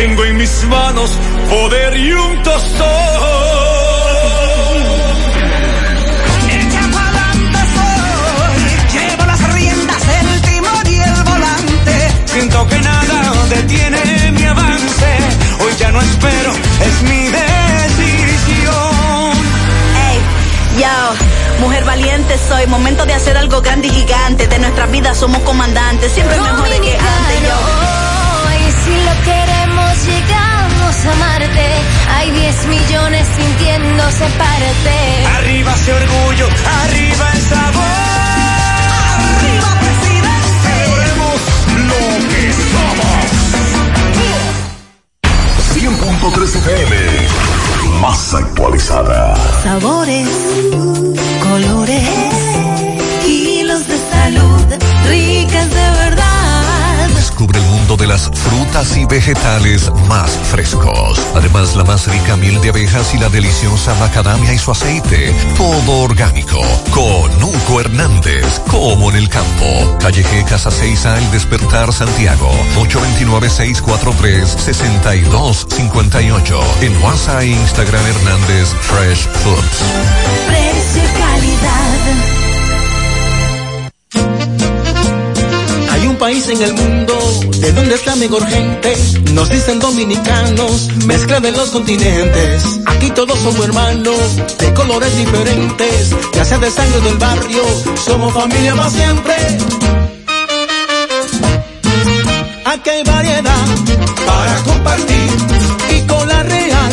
tengo en mis manos poder y un tostón. Llevo las riendas, el timón y el volante. Siento que nada detiene mi avance. Hoy ya no espero, es mi decisión. Ey, yo, mujer valiente soy. Momento de hacer algo grande y gigante. De nuestra vida somos comandantes. Siempre mejores que antes. Yo. Si lo queremos, llegamos a Marte. Hay 10 millones sintiéndose parte. Arriba ese orgullo, arriba el sabor. Arriba, presidente. Celebremos lo que somos. 100.3 FM. Más actualizada. Sabores, colores, kilos de salud, ricas de verdad. Descubre el mundo de las frutas y vegetales más frescos. Además, la más rica miel de abejas y la deliciosa macadamia y su aceite. Todo orgánico. Con Hugo Hernández, como en el campo. Calle G, Casa 6 A, El Despertar, Santiago. 829-643-6258. En WhatsApp e Instagram Hernández Fresh Foods. País en el mundo de donde está mejor gente. Nos dicen dominicanos, mezcla de los continentes. Aquí todos somos hermanos, de colores diferentes. Ya sea de sangre del barrio, somos familia más siempre. Aquí hay variedad para compartir y con la real,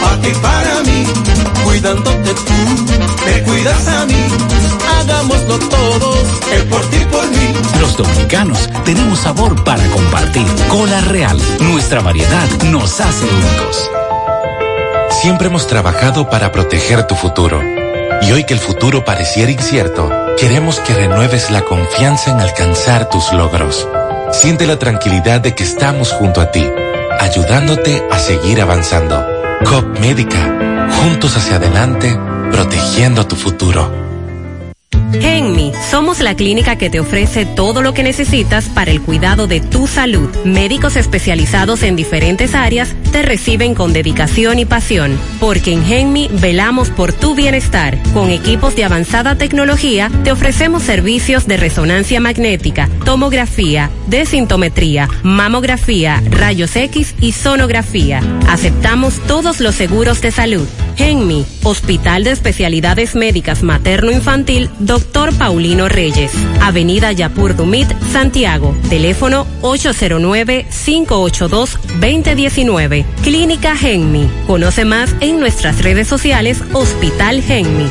para para mí, cuidándote tú, me cuidas a mí, hagámoslo todos, el por ti por mí. Los dominicanos tenemos sabor para compartir. Cola Real, nuestra variedad nos hace únicos. Siempre hemos trabajado para proteger tu futuro. Y hoy que el futuro pareciera incierto, queremos que renueves la confianza en alcanzar tus logros. Siente la tranquilidad de que estamos junto a ti, ayudándote a seguir avanzando. COP Médica, juntos hacia adelante, protegiendo tu futuro. Genmi, somos la clínica que te ofrece todo lo que necesitas para el cuidado de tu salud. Médicos especializados en diferentes áreas te reciben con dedicación y pasión, porque en Genmi velamos por tu bienestar. Con equipos de avanzada tecnología te ofrecemos servicios de resonancia magnética, tomografía, desintometría, mamografía, rayos X y sonografía. Aceptamos todos los seguros de salud. Genmi, Hospital de Especialidades Médicas Materno-Infantil, Doctor Paulino Reyes, Avenida Yapur Dumit, Santiago, teléfono 809-582-2019. Clínica Genmi. Conoce más en nuestras redes sociales Hospital Genmi.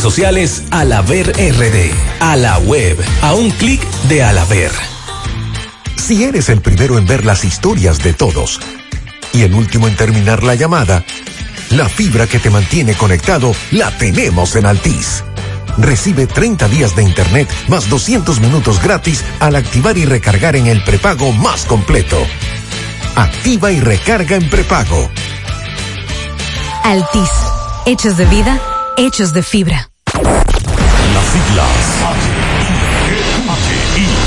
sociales Alaber RD. A la web. A un clic de Alaber. Si eres el primero en ver las historias de todos y el último en terminar la llamada, la fibra que te mantiene conectado la tenemos en Altis. Recibe 30 días de internet más 200 minutos gratis al activar y recargar en el prepago más completo. Activa y recarga en prepago. Altis. Hechos de vida, hechos de fibra.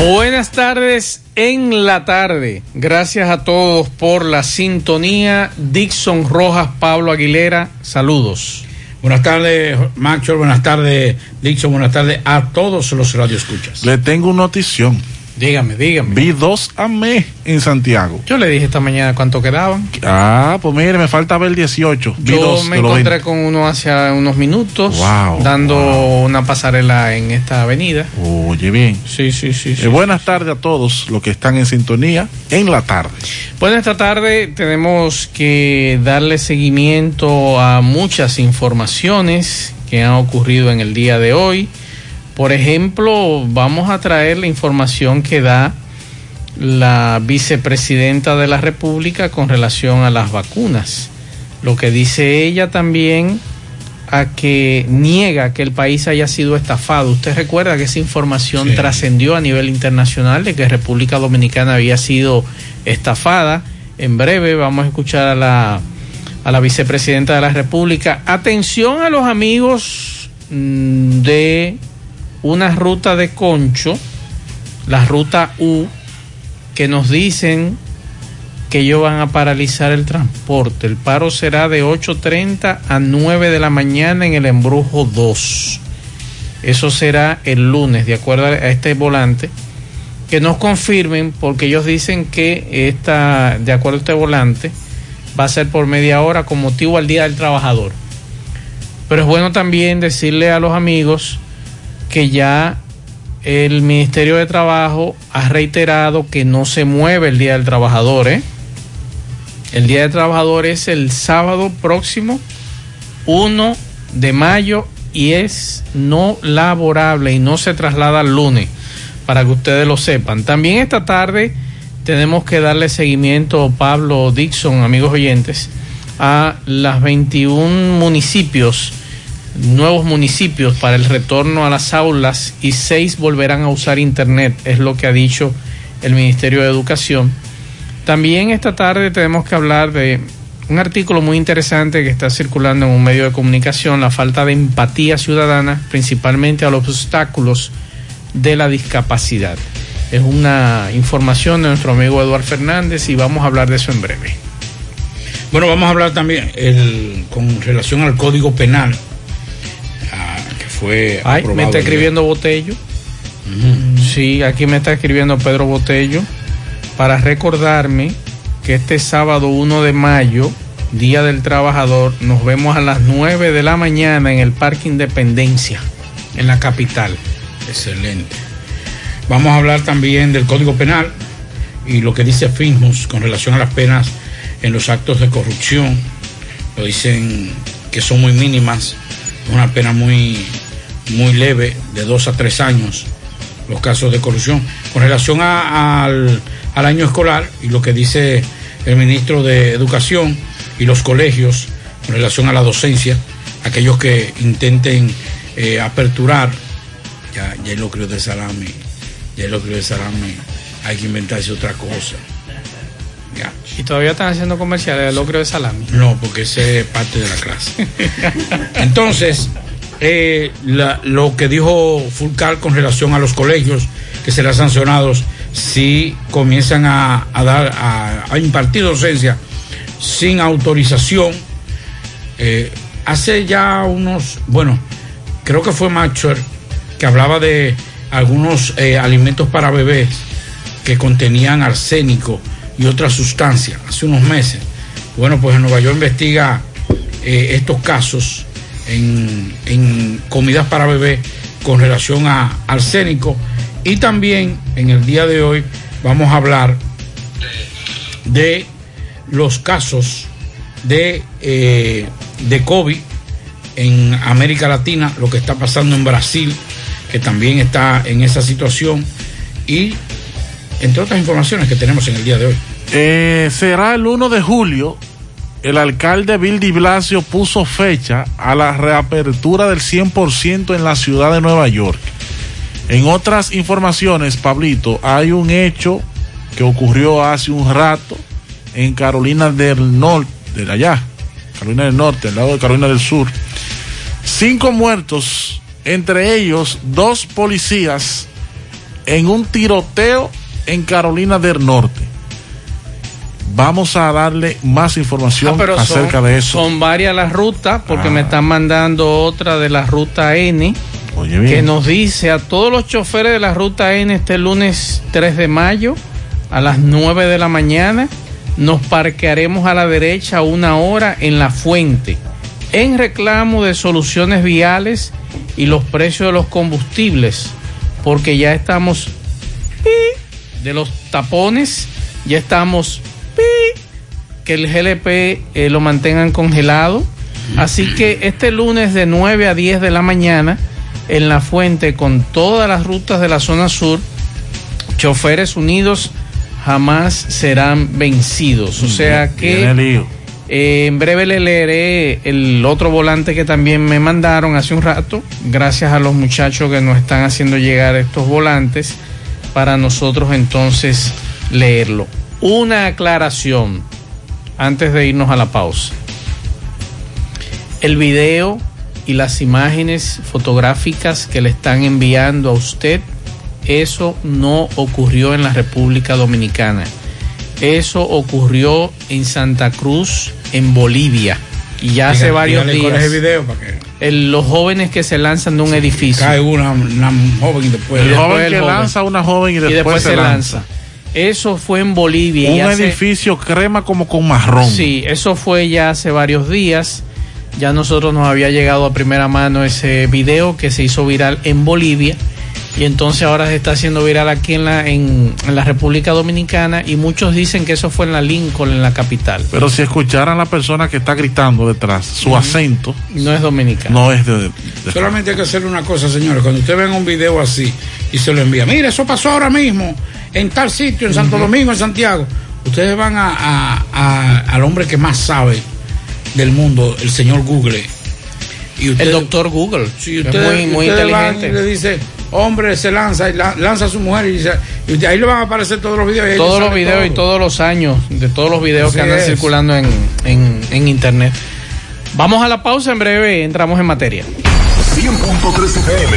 Buenas tardes en la tarde. Gracias a todos por la sintonía. Dixon Rojas, Pablo Aguilera, saludos. Buenas tardes, Macho. Buenas tardes, Dixon. Buenas tardes a todos los radioescuchas. Le tengo una notición. Dígame, dígame. Vi dos AME en Santiago. Yo le dije esta mañana cuánto quedaban. Ah, pues mire, me falta ver 18. Vi Yo dos me encontré 20. con uno hace unos minutos, Wow, dando una pasarela en esta avenida. Oye, bien. Sí, sí, sí. Eh, buenas tardes a todos los que están en sintonía en la tarde. Bueno, esta tarde tenemos que darle seguimiento a muchas informaciones que han ocurrido en el día de hoy. Por ejemplo, vamos a traer la información que da la vicepresidenta de la República con relación a las vacunas. Lo que dice ella también a que niega que el país haya sido estafado. Usted recuerda que esa información Sí. trascendió a nivel internacional de que República Dominicana había sido estafada. En breve vamos a escuchar a la, a la vicepresidenta de la República. Atención a los amigos mm, de una ruta de concho, la ruta U, que nos dicen que ellos van a paralizar el transporte. El paro será de 8.30 a 9 de la mañana en el embrujo 2. Eso será el lunes, de acuerdo a este volante. Que nos confirmen, porque ellos dicen que esta, de acuerdo a este volante, va a ser por media hora con motivo al Día del Trabajador. Pero es bueno también decirle a los amigos que ya el Ministerio de Trabajo ha reiterado que no se mueve el Día del Trabajador. ¿eh? El Día del Trabajador es el sábado próximo, 1 de mayo, y es no laborable y no se traslada al lunes, para que ustedes lo sepan. También esta tarde tenemos que darle seguimiento, Pablo Dixon, amigos oyentes, a las 21 municipios nuevos municipios para el retorno a las aulas y seis volverán a usar Internet, es lo que ha dicho el Ministerio de Educación. También esta tarde tenemos que hablar de un artículo muy interesante que está circulando en un medio de comunicación, la falta de empatía ciudadana, principalmente a los obstáculos de la discapacidad. Es una información de nuestro amigo Eduardo Fernández y vamos a hablar de eso en breve. Bueno, vamos a hablar también con relación al Código Penal, fue Ay, aprobado me está escribiendo Botello. Sí, aquí me está escribiendo Pedro Botello para recordarme que este sábado 1 de mayo, Día del Trabajador, nos vemos a las 9 de la mañana en el Parque Independencia, en la capital. Excelente. Vamos a hablar también del Código Penal y lo que dice FINJUS con relación a las penas en los actos de corrupción. Lo dicen que son muy mínimas, una pena muy, muy leve, de dos a tres años, los casos de corrupción. Con relación a- al, al año escolar y lo que dice el ministro de Educación y los colegios con relación a la docencia, aquellos que intenten eh, aperturar, ya, ya lo creo de salami, ya lo creo de salami, hay que inventarse otra cosa. Ya. Y todavía están haciendo comerciales de locro de salami. No, porque ese es parte de la clase. Entonces, eh, lo que dijo Fulcar con relación a los colegios que serán sancionados si comienzan a, dar a, impartir docencia sin autorización. Eh, hace ya unos, bueno, creo que fue Maxwell que hablaba de algunos eh, alimentos para bebés que contenían arsénico y otras sustancias hace unos meses. Bueno, pues en Nueva York investiga estos casos en, comidas para bebés con relación a arsénico y también en el día de hoy vamos a hablar de los casos de, eh, de COVID en América Latina, lo que está pasando en Brasil, que también está en esa situación, y entre otras informaciones que tenemos en el día de hoy. Eh, será el 1 de julio. El alcalde Bill Di Blasio puso fecha a la reapertura del 100% en la ciudad de Nueva York. En otras informaciones, Pablito, hay un hecho que ocurrió hace un rato en Carolina del Norte, de allá, Carolina del Norte, al lado de Carolina del Sur. Cinco muertos, entre ellos dos policías, en un tiroteo en Carolina del Norte. Vamos a darle más información Ah, pero son- acerca de eso. Son varias las rutas, porque Ah. me están mandando otra de la ruta N. Oye, bien. que nos dice a todos los choferes de la ruta N este lunes 3 de mayo a las 9 de la mañana nos parquearemos a la derecha una hora en la fuente en reclamo de soluciones viales y los precios de los combustibles porque ya estamos de los tapones ya estamos que el GLP eh, lo mantengan congelado así que este lunes de 9 a 10 de la mañana en la fuente con todas las rutas de la zona sur choferes unidos jamás serán vencidos. O sea que eh, en breve le leeré el otro volante que también me mandaron hace un rato, gracias a los muchachos que nos están haciendo llegar estos volantes para nosotros entonces leerlo. Una aclaración antes de irnos a la pausa. El video y las imágenes fotográficas que le están enviando a usted eso no ocurrió en la República Dominicana. Eso ocurrió en Santa Cruz, en Bolivia. Y ya hace varios días. el video para que el- los jóvenes que se lanzan de un edificio. cae una, una joven y después El después joven el que joven. lanza a una joven y después, se lanza. Eso fue en Bolivia. Un hace- edificio crema como con marrón. Sí, eso fue ya hace varios días. Ya nosotros nos había llegado a primera mano ese video que se hizo viral en Bolivia y entonces ahora se está haciendo viral aquí en la, en, en la República Dominicana y muchos dicen que eso fue en la Lincoln, en la capital. Pero si escucharan la persona que está gritando detrás, su acento No es dominicano. no es de, de- Solamente hay que hacer una cosa, señores. Cuando usted ven un video así y se lo envía, mire, eso pasó ahora mismo en tal sitio, en Santo Domingo, en Santiago. Ustedes van a, a- a- al hombre que más sabe del mundo, el señor Google. Y usted, El doctor Google. si es muy, muy ustedes van inteligente. y le dice, hombre, se lanza y la- lanza a su mujer y, dice, y de ahí le van a aparecer todos los videos. y todos los videos y todo. todos los años de todos los videos que andan es. circulando en, en, en internet. Vamos a la pausa, en breve entramos en materia. 100.3 FM.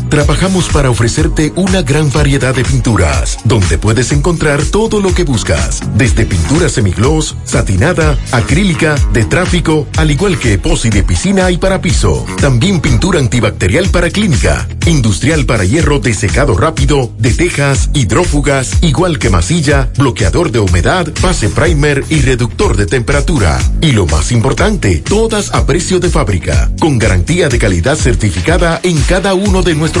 trabajamos para ofrecerte una gran variedad de pinturas, donde puedes encontrar todo lo que buscas, desde pintura semigloss, satinada, acrílica, de tráfico, al igual que epoxi de piscina y para piso. También pintura antibacterial para clínica, industrial para hierro de secado rápido, de tejas, hidrófugas, igual que masilla, bloqueador de humedad, base primer y reductor de temperatura. Y lo más importante, todas a precio de fábrica, con garantía de calidad certificada en cada uno de nuestros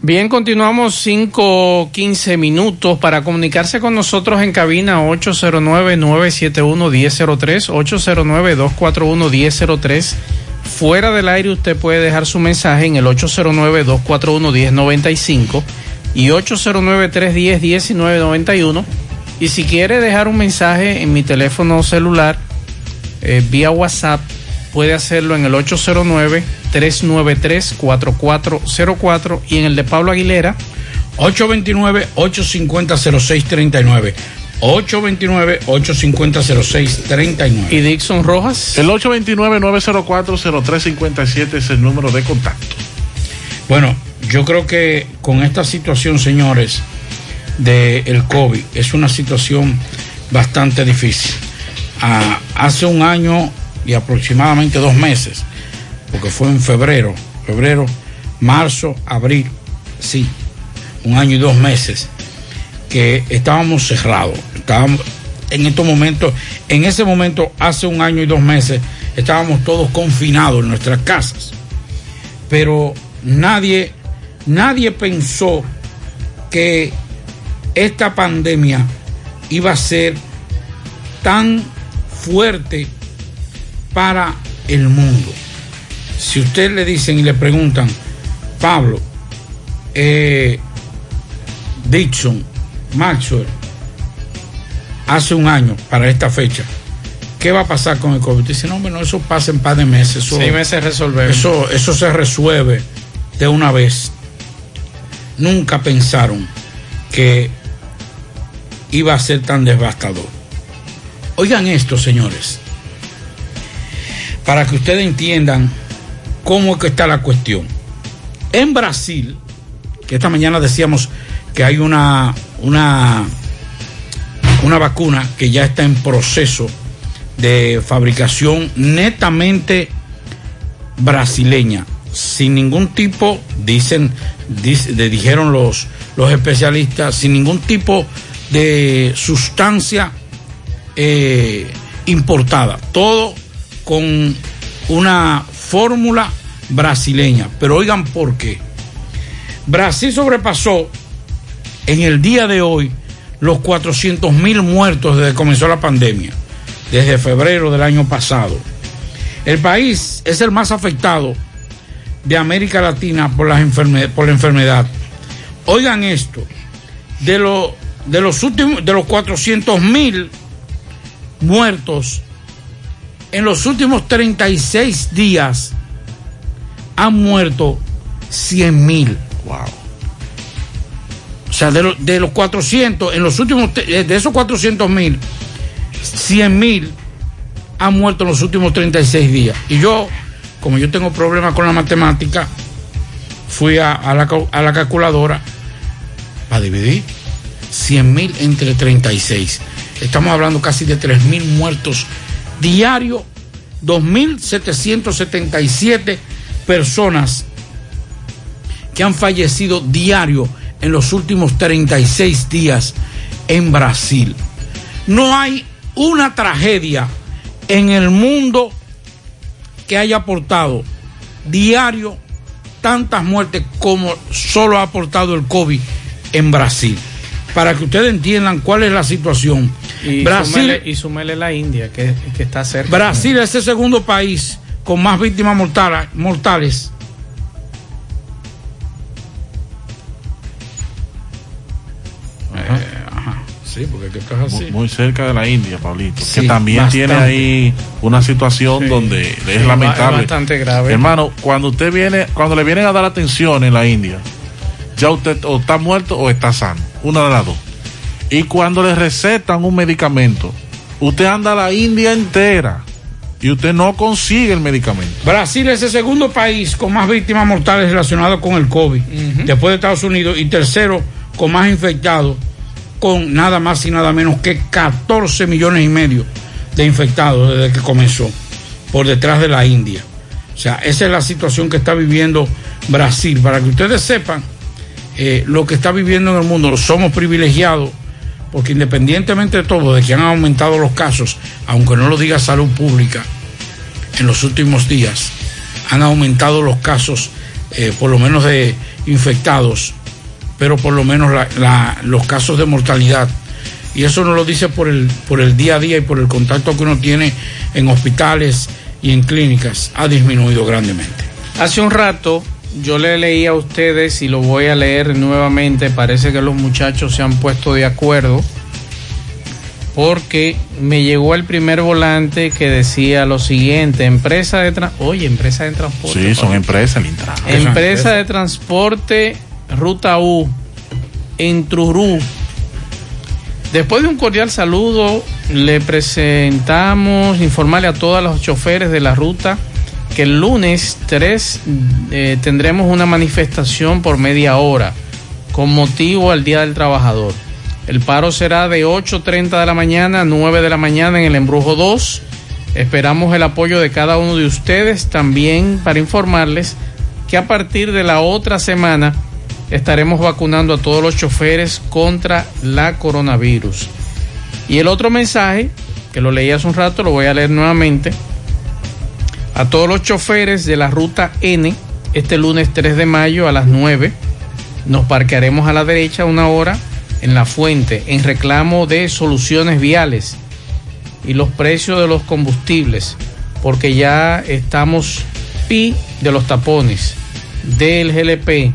Bien, continuamos 5, 15 minutos para comunicarse con nosotros en cabina 809-971-1003, 809-241-1003. Fuera del aire usted puede dejar su mensaje en el 809-241-1095 y 809-310-1991. Y si quiere dejar un mensaje en mi teléfono celular eh, vía WhatsApp, puede hacerlo en el 809-393-4404 y en el de Pablo Aguilera 829-850-0639. 829-850-0639. ¿Y Dixon Rojas? El 829-904-0357 es el número de contacto. Bueno, yo creo que con esta situación, señores, del el COVID, es una situación bastante difícil. Ah, hace un año y aproximadamente dos meses, porque fue en febrero, febrero, marzo, abril, sí, un año y dos meses, que estábamos cerrados, estábamos en estos momentos, en ese momento, hace un año y dos meses, estábamos todos confinados en nuestras casas, pero nadie, nadie pensó que esta pandemia iba a ser tan fuerte para el mundo. Si usted le dicen y le preguntan, Pablo, eh, Dixon, Maxwell, hace un año para esta fecha, ¿qué va a pasar con el COVID? Dice, no, bueno, eso pasa en par de meses. Eso, Seis meses resolver. Eso, eso se resuelve de una vez. Nunca pensaron que iba a ser tan devastador. Oigan esto, señores para que ustedes entiendan cómo es que está la cuestión. En Brasil, que esta mañana decíamos que hay una, una, una vacuna que ya está en proceso de fabricación netamente brasileña, sin ningún tipo, dicen, dijeron los, los especialistas, sin ningún tipo de sustancia eh, importada. Todo con una fórmula brasileña. Pero oigan por qué. Brasil sobrepasó en el día de hoy los 400 mil muertos desde que comenzó la pandemia, desde febrero del año pasado. El país es el más afectado de América Latina por, las por la enfermedad. Oigan esto, de, lo, de los últimos, de los 400 mil muertos, en los últimos 36 días han muerto 100 mil. Wow. O sea, de, de, los 400, en los últimos, de esos 400 mil, 100 mil han muerto en los últimos 36 días. Y yo, como yo tengo problemas con la matemática, fui a, a, la, a la, calculadora para dividir 100 mil entre 36. Estamos hablando casi de 3 mil muertos diario 2.777 personas que han fallecido diario en los últimos 36 días en Brasil. No hay una tragedia en el mundo que haya aportado diario tantas muertes como solo ha aportado el COVID en Brasil para que ustedes entiendan cuál es la situación. Y Brasil sumele, la India, que, está cerca. Brasil es el segundo país con más víctimas mortales. Eh, sí, porque es que estás así. Muy, cerca de la India, Pablito. Que también tiene ahí una situación donde es lamentable. Es bastante grave. Hermano, cuando usted viene, cuando le vienen a dar atención en la India, ya usted o está muerto o está sano. Una de las dos. Y cuando le recetan un medicamento, usted anda a la India entera y usted no consigue el medicamento. Brasil es el segundo país con más víctimas mortales relacionadas con el COVID, después de Estados Unidos, y tercero con más infectados, con nada más y nada menos que 14 millones y medio de infectados desde que comenzó, por detrás de la India. O sea, esa es la situación que está viviendo Brasil. Para que ustedes sepan eh, lo que está viviendo en el mundo, somos privilegiados porque independientemente de todo, de que han aumentado los casos, aunque no lo diga salud pública, en los últimos días han aumentado los casos, eh, por lo menos de infectados, pero por lo menos los casos de mortalidad. Y eso nos lo dice por el, por el día a día y por el contacto que uno tiene en hospitales y en clínicas, ha disminuido grandemente. Hace un rato yo le leí a ustedes y lo voy a leer nuevamente. Parece que los muchachos se han puesto de acuerdo porque me llegó el primer volante que decía lo siguiente: empresa de tra- oye, empresa de transporte. Sí, son empresas, Intran. Empresa de transporte Ruta U en Trurú. Después de un cordial saludo, le presentamos, informarle a todos los choferes de la ruta que el lunes 3 eh, tendremos una manifestación por media hora con motivo al Día del Trabajador. El paro será de 8.30 de la mañana a 9 de la mañana en el Embrujo 2. Esperamos el apoyo de cada uno de ustedes también para informarles que a partir de la otra semana estaremos vacunando a todos los choferes contra la coronavirus. Y el otro mensaje, que lo leí hace un rato, lo voy a leer nuevamente. A todos los choferes de la ruta N, este lunes 3 de mayo a las 9, nos parquearemos a la derecha una hora en la fuente en reclamo de soluciones viales y los precios de los combustibles, porque ya estamos pi de los tapones del GLP.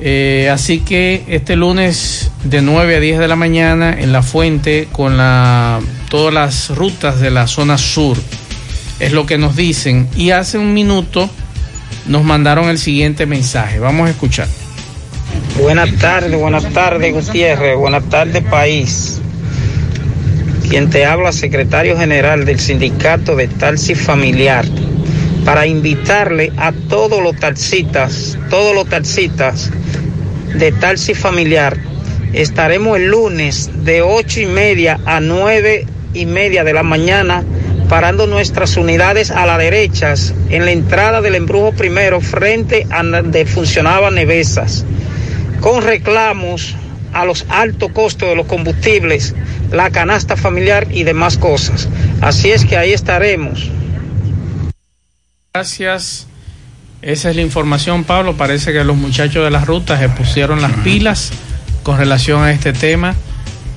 Eh, así que este lunes de 9 a 10 de la mañana en la fuente con la, todas las rutas de la zona sur. Es lo que nos dicen. Y hace un minuto nos mandaron el siguiente mensaje. Vamos a escuchar. Buenas tardes, buenas tardes Gutiérrez, buenas tardes país. Quien te habla, secretario general del sindicato de taxi familiar, para invitarle a todos los taxistas, todos los taxistas de taxi familiar. Estaremos el lunes de ocho y media a nueve y media de la mañana parando nuestras unidades a la derecha en la entrada del embrujo primero frente a donde funcionaban Nevesas con reclamos a los altos costos de los combustibles, la canasta familiar y demás cosas. Así es que ahí estaremos. Gracias. Esa es la información, Pablo. Parece que los muchachos de las rutas se pusieron las pilas con relación a este tema.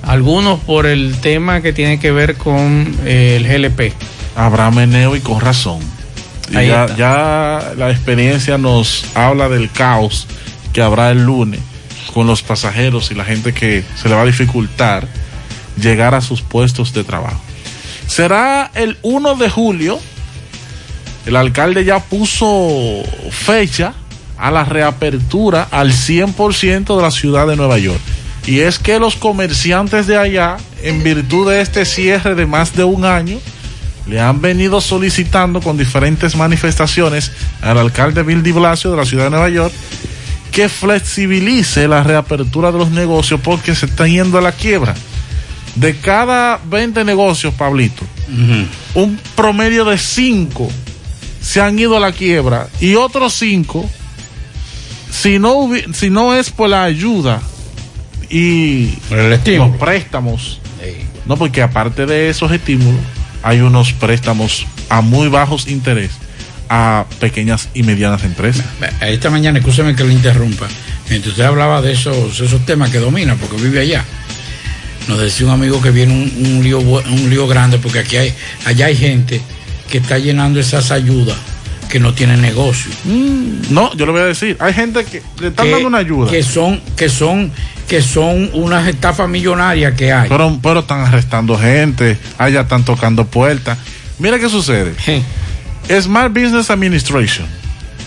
Algunos por el tema que tiene que ver con eh, el GLP. Habrá meneo y con razón. Y ya, ya la experiencia nos habla del caos que habrá el lunes con los pasajeros y la gente que se le va a dificultar llegar a sus puestos de trabajo. Será el 1 de julio. El alcalde ya puso fecha a la reapertura al 100% de la ciudad de Nueva York. Y es que los comerciantes de allá, en virtud de este cierre de más de un año, le han venido solicitando con diferentes manifestaciones al alcalde Bill de Blasio de la ciudad de Nueva York que flexibilice la reapertura de los negocios porque se está yendo a la quiebra. De cada 20 negocios, Pablito, un promedio de 5 se han ido a la quiebra y otros 5, si no, si no es por la ayuda y los préstamos, no, porque aparte de esos estímulos, hay unos préstamos a muy bajos interés a pequeñas y medianas empresas. Esta mañana, escúcheme que le interrumpa, mientras usted hablaba de esos, esos temas que domina, porque vive allá, nos decía un amigo que viene un, un lío, un lío grande, porque aquí hay, allá hay gente que está llenando esas ayudas que no tienen negocio. No, yo le voy a decir, hay gente que le están que, dando una ayuda. que son que son que son unas estafas millonarias que hay. Pero, pero están arrestando gente, allá están tocando puertas. Mira qué sucede. Smart Business Administration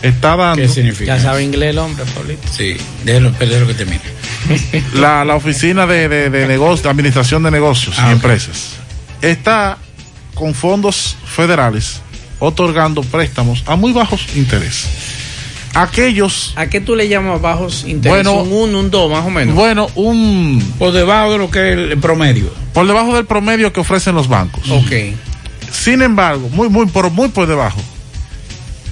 está dando. ¿Qué significa? Ya sabe inglés el hombre, Pablito. Sí, déjelo, déjelo que termine. la, la oficina de, de, de negocios, de administración de negocios Ah, y ok. empresas está con fondos federales otorgando préstamos a muy bajos intereses. Aquellos. ¿A qué tú le llamas bajos intereses? Bueno, un 1, un 2, más o menos. Bueno, un. Por debajo de lo que es el promedio. Por debajo del promedio que ofrecen los bancos. Ok. Sin embargo, muy, muy, por, muy por debajo.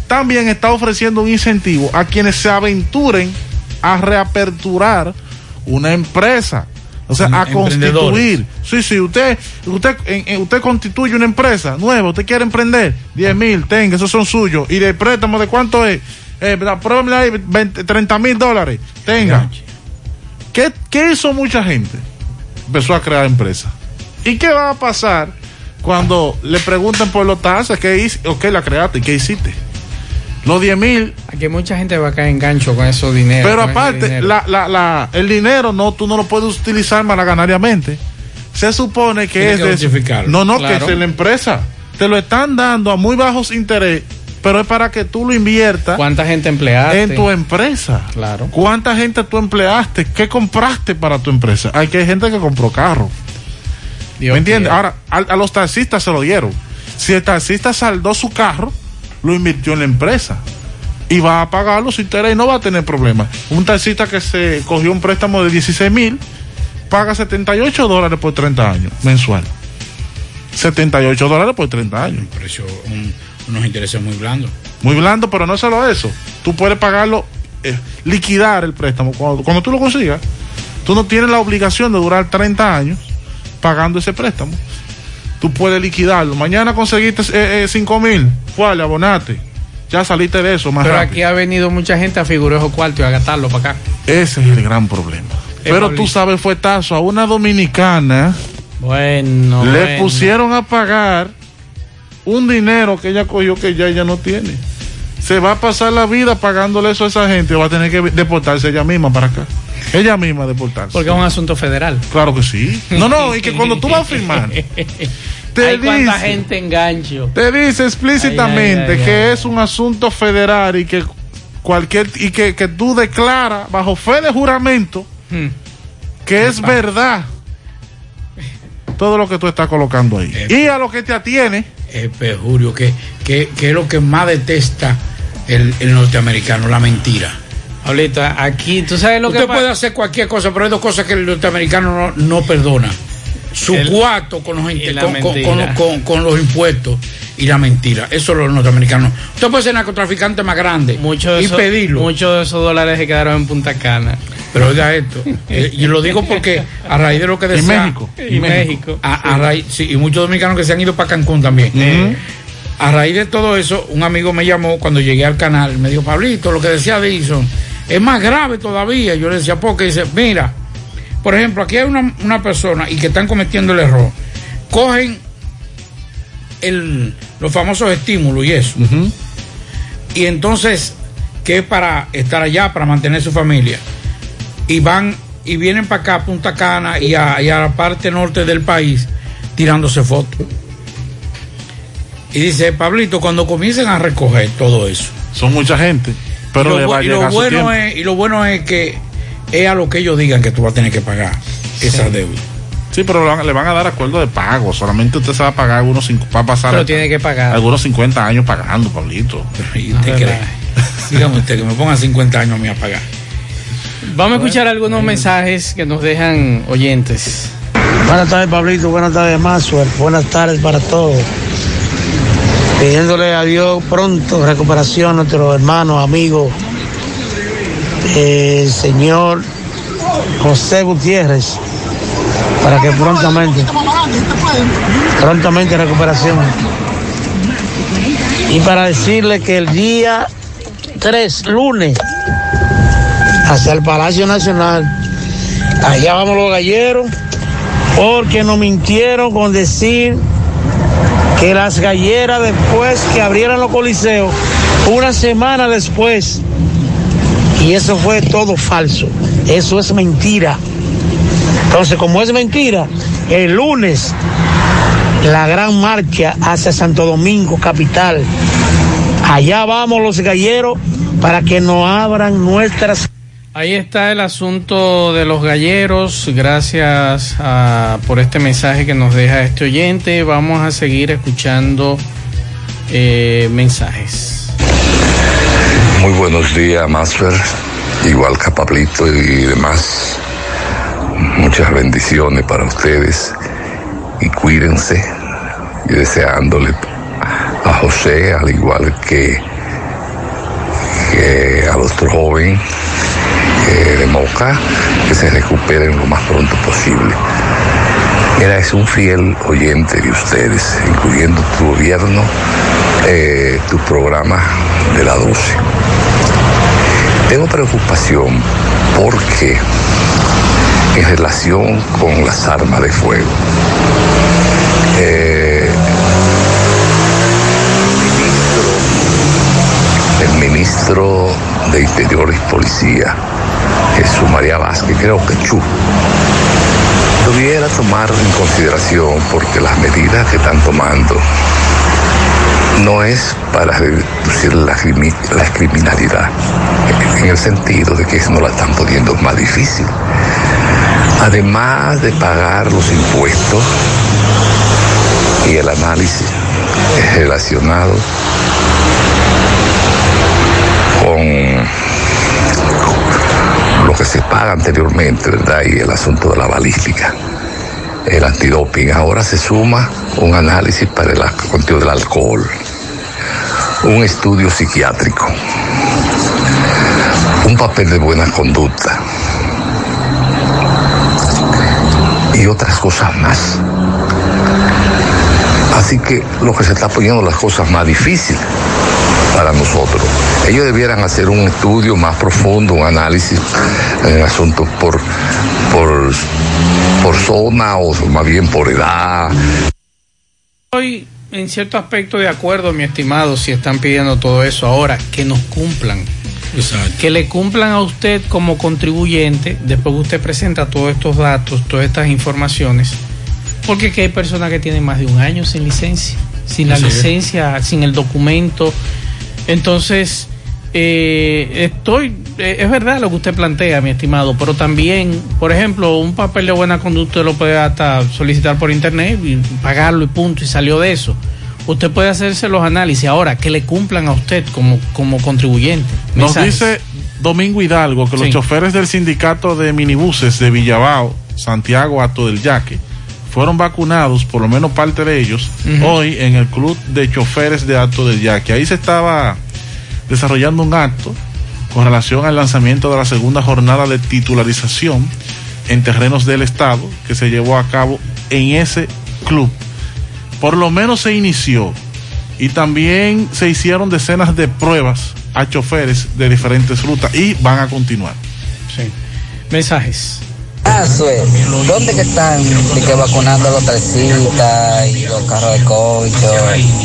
También está ofreciendo un incentivo a quienes se aventuren a reaperturar una empresa. O sea, a constituir. Sí, sí, usted, usted, usted constituye una empresa nueva, usted quiere emprender, 10 mil, tenga, esos son suyos. ¿Y de préstamo de cuánto es? Eh, pruébame ahí, 20, 30 mil dólares, tenga. ¿Qué, ¿Qué hizo mucha gente? Empezó a crear empresas. ¿Y qué va a pasar cuando le pregunten por los tasas? ¿Qué hice? ¿O qué la creaste? ¿Qué hiciste? Los 10 mil. Aquí mucha gente va a caer en gancho con esos dineros. Pero aparte, dinero. la, la, la, el dinero no, tú no lo puedes utilizar malaganariamente. Se supone que Tiene es que de-. No, no, Claro. que es de la empresa. Te lo están dando a muy bajos interés, pero es para que tú lo inviertas ¿Cuánta gente empleaste? en tu empresa. Claro. ¿Cuánta gente tú empleaste? ¿Qué compraste para tu empresa? Hay que hay gente que compró carro. Dios ¿Me entiendes? Ahora, a, a los taxistas se lo dieron. Si el taxista saldó su carro, lo invirtió en la empresa. Y va a pagar los intereses y no va a tener problemas. Un taxista que se cogió un préstamo de 16 mil, paga 78 dólares por 30 años mensual. 78 dólares por 30 años. Precio, un- unos intereses muy blandos. Muy blando, pero no solo eso. Tú puedes pagarlo, eh, liquidar el préstamo. Cuando, cuando tú lo consigas, tú no tienes la obligación de durar 30 años pagando ese préstamo. Tú puedes liquidarlo. Mañana conseguiste eh, 5 mil, fue, le abonaste. Ya saliste de eso más Pero rápido. aquí ha venido mucha gente a figurar esos cuartos y a gastarlo para acá. Ese es el gran problema. Pero tú sabes, fue tazo a una dominicana. Bueno. le bueno. pusieron a pagar un dinero que ella cogió que ya ella no tiene. Se va a pasar la vida pagándole eso a esa gente o va a tener que deportarse ella misma para acá. Ella misma deportarse. Porque es un asunto federal. Claro que sí. No, no, y que cuando tú vas a firmar, te Hay cuánta dice, gente engancho. te dice explícitamente Ay, ay, ay, que es un asunto federal y que cualquier y que, que tú declaras bajo fe de juramento Hmm. que es verdad todo lo que tú estás colocando ahí. Y a lo que te atiene, Eh, perjurio, que, que, que es lo que más detesta el, el norteamericano, la mentira. Ahorita, aquí, tú sabes lo Usted que puede pasa. hacer cualquier cosa, pero hay dos cosas que el norteamericano no, no perdona. Su El- cuarto con los, y con, con- con- con los impuestos y la mentira. Eso es lo norteamericano. Usted puede ser narcotraficante más grande Muchos de y esos- pedirlo. Muchos de esos dólares se quedaron en Punta Cana. Pero oiga esto, eh, y lo digo porque a raíz de lo que y decía. México. Y México. A, a raíz, sí, y muchos dominicanos que se han ido para Cancún también. A raíz de todo eso, un amigo me llamó cuando llegué al canal, me dijo, Pablito, lo que decía Dixon es más grave todavía. Yo le decía, porque dice, mira, por ejemplo, aquí hay una, una persona y que están cometiendo el error. Cogen el, los famosos estímulos y eso. Y entonces, que es para estar allá, para mantener su familia. Y van y vienen para acá, a Punta Cana y a, y a la parte norte del país, tirándose fotos. Y dice, Pablito, cuando comiencen a recoger todo eso. son mucha gente, pero y lo, le va a y lo su bueno es, y lo bueno es que es a lo que ellos digan que tú vas a tener que pagar esa deuda. Sí, pero le van, le van a dar acuerdo de pago. Solamente usted se va a pagar algunos cinco, va a pasar Pero tiene que pagar. algunos 50 años pagando, Pablito. ¿Y usted Ah, cree? verdad. Dígame usted que me pongan 50 años a mí a pagar. Vamos a escuchar algunos mensajes que nos dejan oyentes. Buenas tardes, Pablito. Buenas tardes, Maxwell. Buenas tardes para todos. Pidiéndole a Dios pronto recuperación a nuestro hermano, amigo, el señor José Gutiérrez, para que prontamente, prontamente recuperación. Y para decirle que el día 3, lunes, hacia el Palacio Nacional, allá vamos los galleros, porque nos mintieron con decir que las galleras después que abrieran los coliseos, una semana después, y eso fue todo falso, eso es mentira. Entonces, como es mentira, el lunes la gran marcha hacia Santo Domingo, capital. Allá vamos los galleros para que nos abran nuestras... Ahí está el asunto de los galleros. Gracias a, por este mensaje que nos deja este oyente. Vamos a seguir escuchando eh, mensajes. Muy buenos días, Masfer. Igual que a Pablito y demás. Muchas bendiciones para ustedes y cuídense. Y deseándole a José, al igual que, que al otro joven eh, de Moca, que se recuperen lo más pronto posible. Mira, es un fiel oyente de ustedes, incluyendo tu gobierno, eh, tu programa de la 12. Tengo preocupación porque en relación con las armas de fuego, eh, el ministro de Interior y Policía, Jesús María Vázquez, creo que Chu, debiera tomar en consideración porque las medidas que están tomando no es para reducir la, la criminalidad, en el sentido de que no la están poniendo más difícil. Además de pagar los impuestos y el análisis relacionado se paga anteriormente, ¿verdad? Y el asunto de la balística, el antidoping. Ahora se suma un análisis para el contenido del alcohol, un estudio psiquiátrico, un papel de buena conducta y otras cosas más. Así que lo que se está poniendo las cosas más difíciles para nosotros. Ellos debieran hacer un estudio más profundo, un análisis en el asunto por, por, por zona o más bien por edad. Estoy en cierto aspecto de acuerdo, mi estimado, si están pidiendo todo eso ahora, que nos cumplan. Que le cumplan a usted como contribuyente, después que usted presenta todos estos datos, todas estas informaciones, porque que hay personas que tienen más de un año sin licencia, sin la licencia, sin el documento. Entonces, eh, estoy, eh, es verdad lo que usted plantea, mi estimado, pero también, por ejemplo, un papel de buena conducta lo puede hasta solicitar por internet y pagarlo y punto, y salió de eso. Usted puede hacerse los análisis ahora, que le cumplan a usted como, como contribuyente. Nos dice Domingo Hidalgo que los Sí. choferes del sindicato de minibuses de Villabao, Santiago, Ato del Yaque, fueron vacunados, por lo menos parte de ellos, hoy en el club de choferes de Ato del Yaque. Ahí se estaba desarrollando un acto con relación al lanzamiento de la segunda jornada de titularización en terrenos del Estado que se llevó a cabo en ese club. Por lo menos se inició y también se hicieron decenas de pruebas a choferes de diferentes rutas y van a continuar. Sí. Mensajes. Ah, ¿dónde que están que vacunando a los taxistas y los carros de concho,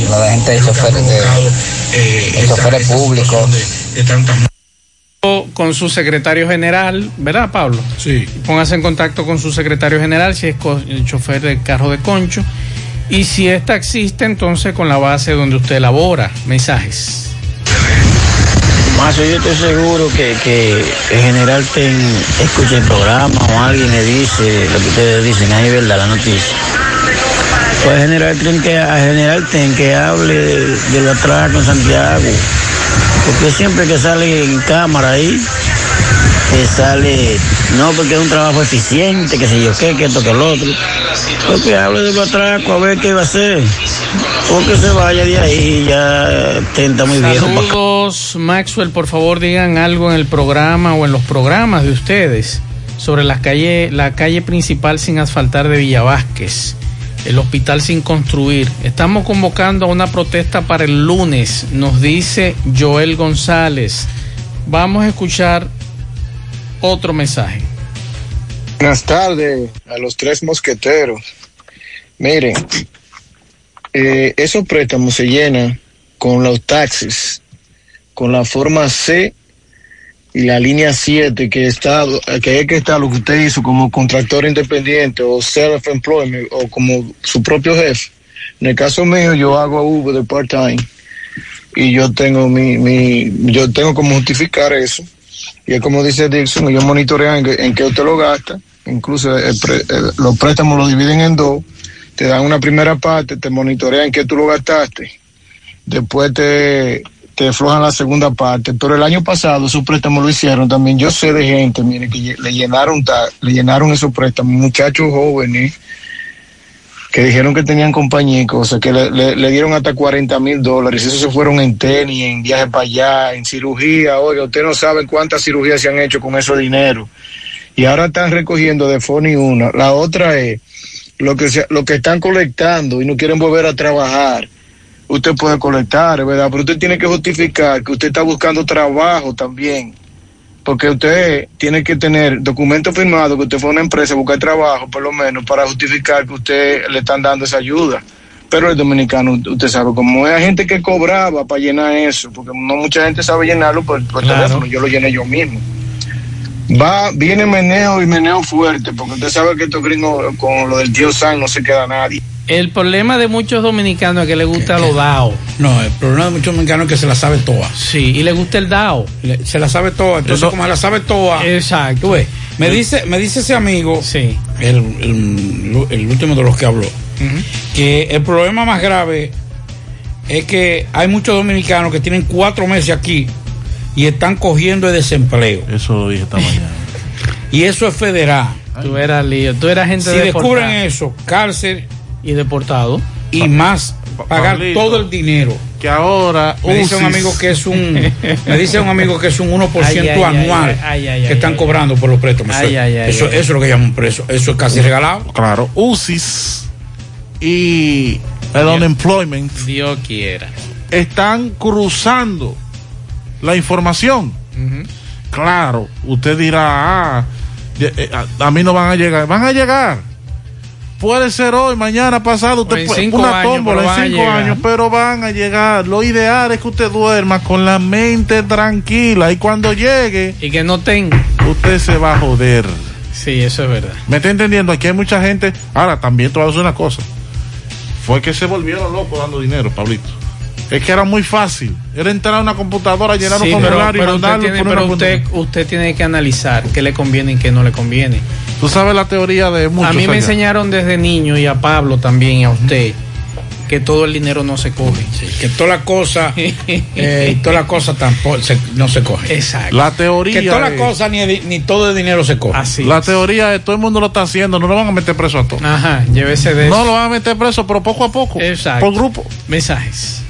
la gente de choferes, de, de choferes públicos? con su secretario general, ¿verdad, Pablo? Sí. Póngase en contacto con su secretario general si es el chofer del carro de concho. Y si es taxista, entonces con la base donde usted labora. Mensajes. Mazo, yo estoy seguro que, que el general ten, escucha el programa o alguien le dice lo que ustedes dicen, ahí es verdad la noticia. Pues el general ten que, a general ten que hable de, de lo atraco en Santiago. Porque siempre que sale en cámara ahí, que sale, no porque es un trabajo eficiente, que sé yo qué, que esto, que lo otro. Pues que hable de lo atraco a ver qué va a hacer. O que se vaya de ahí, ya tenta muy viejo. acá. Saludos, Maxwell, por favor digan algo en el programa o en los programas de ustedes sobre la calle, la calle principal sin asfaltar de Villa Vázquez, el hospital sin construir. Estamos convocando a una protesta para el lunes, nos dice Joel González. Vamos a escuchar otro mensaje. Buenas tardes a los tres mosqueteros. Miren, eh, esos préstamos se llenan con los taxis, con la forma C y la línea 7 que está que es que está lo que usted hizo como contractor independiente o self-employment o como su propio jefe. En el caso mío yo hago Uber de part-time y yo tengo mi, mi yo tengo como justificar eso. Y es como dice Dixon, ellos monitorean en, en qué usted lo gasta, incluso pre- el- los préstamos los dividen en dos, te dan una primera parte, te monitorean qué tú lo gastaste, después te, te aflojan la segunda parte, pero el año pasado esos préstamos lo hicieron también, yo sé de gente, mire, que le llenaron, le llenaron esos préstamos, muchachos jóvenes, que dijeron que tenían compañía y cosas, que le, dieron hasta 40 mil dólares. Eso se fueron en tenis, en viajes para allá, en cirugía. Oiga, usted no sabe cuántas cirugías se han hecho con ese dinero. Y ahora están recogiendo de FONI una. La otra es lo que, lo que están colectando y no quieren volver a trabajar. Usted puede colectar, ¿verdad? Pero usted tiene que justificar que usted está buscando trabajo también porque usted tiene que tener documento firmado que usted fue a una empresa a buscar trabajo, por lo menos, para justificar que usted le están dando esa ayuda. Pero el dominicano, usted sabe, como hay gente que cobraba para llenar eso, porque no mucha gente sabe llenarlo por, por Claro. teléfono, yo lo llené yo mismo. Va, viene meneo y meneo fuerte, porque usted sabe que estos gringos con lo del Dios San no se queda nadie. El problema de muchos dominicanos es que les gusta los DAO. No, el problema de muchos dominicanos es que se la sabe toda. Sí, y le gusta el DAO. Le- Se la sabe toda. Entonces, Eso- como la sabe toda. Exacto. Tú ves, me dice, me dice ese amigo, Sí. el, el- el último de los que habló, que el problema más grave es que hay muchos dominicanos que tienen cuatro meses aquí y están cogiendo el desempleo. Eso lo dije esta mañana. Y eso es federal. Tú eras lío, tú eras gente Si descubren eso, cárcel y deportado y más pagar Pablito, todo el dinero. Que ahora Me dice un amigo que es un me dice un amigo que es un 1% Ay, anual ay, ay, ay, que están ay, cobrando por los préstamos. Ay, eso, ay, ay, eso, ay. eso es lo que llaman preso. Eso es casi regalado. Claro, UCIS y el unemployment Dios quiera. están cruzando la información. Claro, usted dirá, ah, eh, a, a mí no van a llegar. Van a llegar. Puede ser hoy, mañana, pasado, usted en puede- una años, tómbola en cinco años, pero van a llegar. Lo ideal es que usted duerma con la mente tranquila y cuando llegue, Y que no tenga. usted se va a joder. Sí, eso es verdad. ¿Me está entendiendo? Aquí hay mucha gente. Ahora, también te voy a decir una cosa. Fue que se volvieron locos dando dinero, Pablito. Es que era muy fácil. Era entrar a una computadora, llenar un formulario y usted, mandarlo. poner pero usted, usted tiene que analizar qué le conviene y qué no le conviene. Tú sabes la teoría de muchos a mí me años. enseñaron desde niño y a Pablo también y a usted que todo el dinero no se coge. Que toda la cosa, eh, y toda la cosa tampoco se- no se coge. Exacto. La teoría. Que toda la es- cosa ni, ni todo el dinero se coge. Así. La es. teoría es todo el mundo lo está haciendo, no lo van a meter preso a todos. Ajá, llévese de No eso. lo van a meter preso, pero poco a poco. Exacto. Por grupo. Mensajes.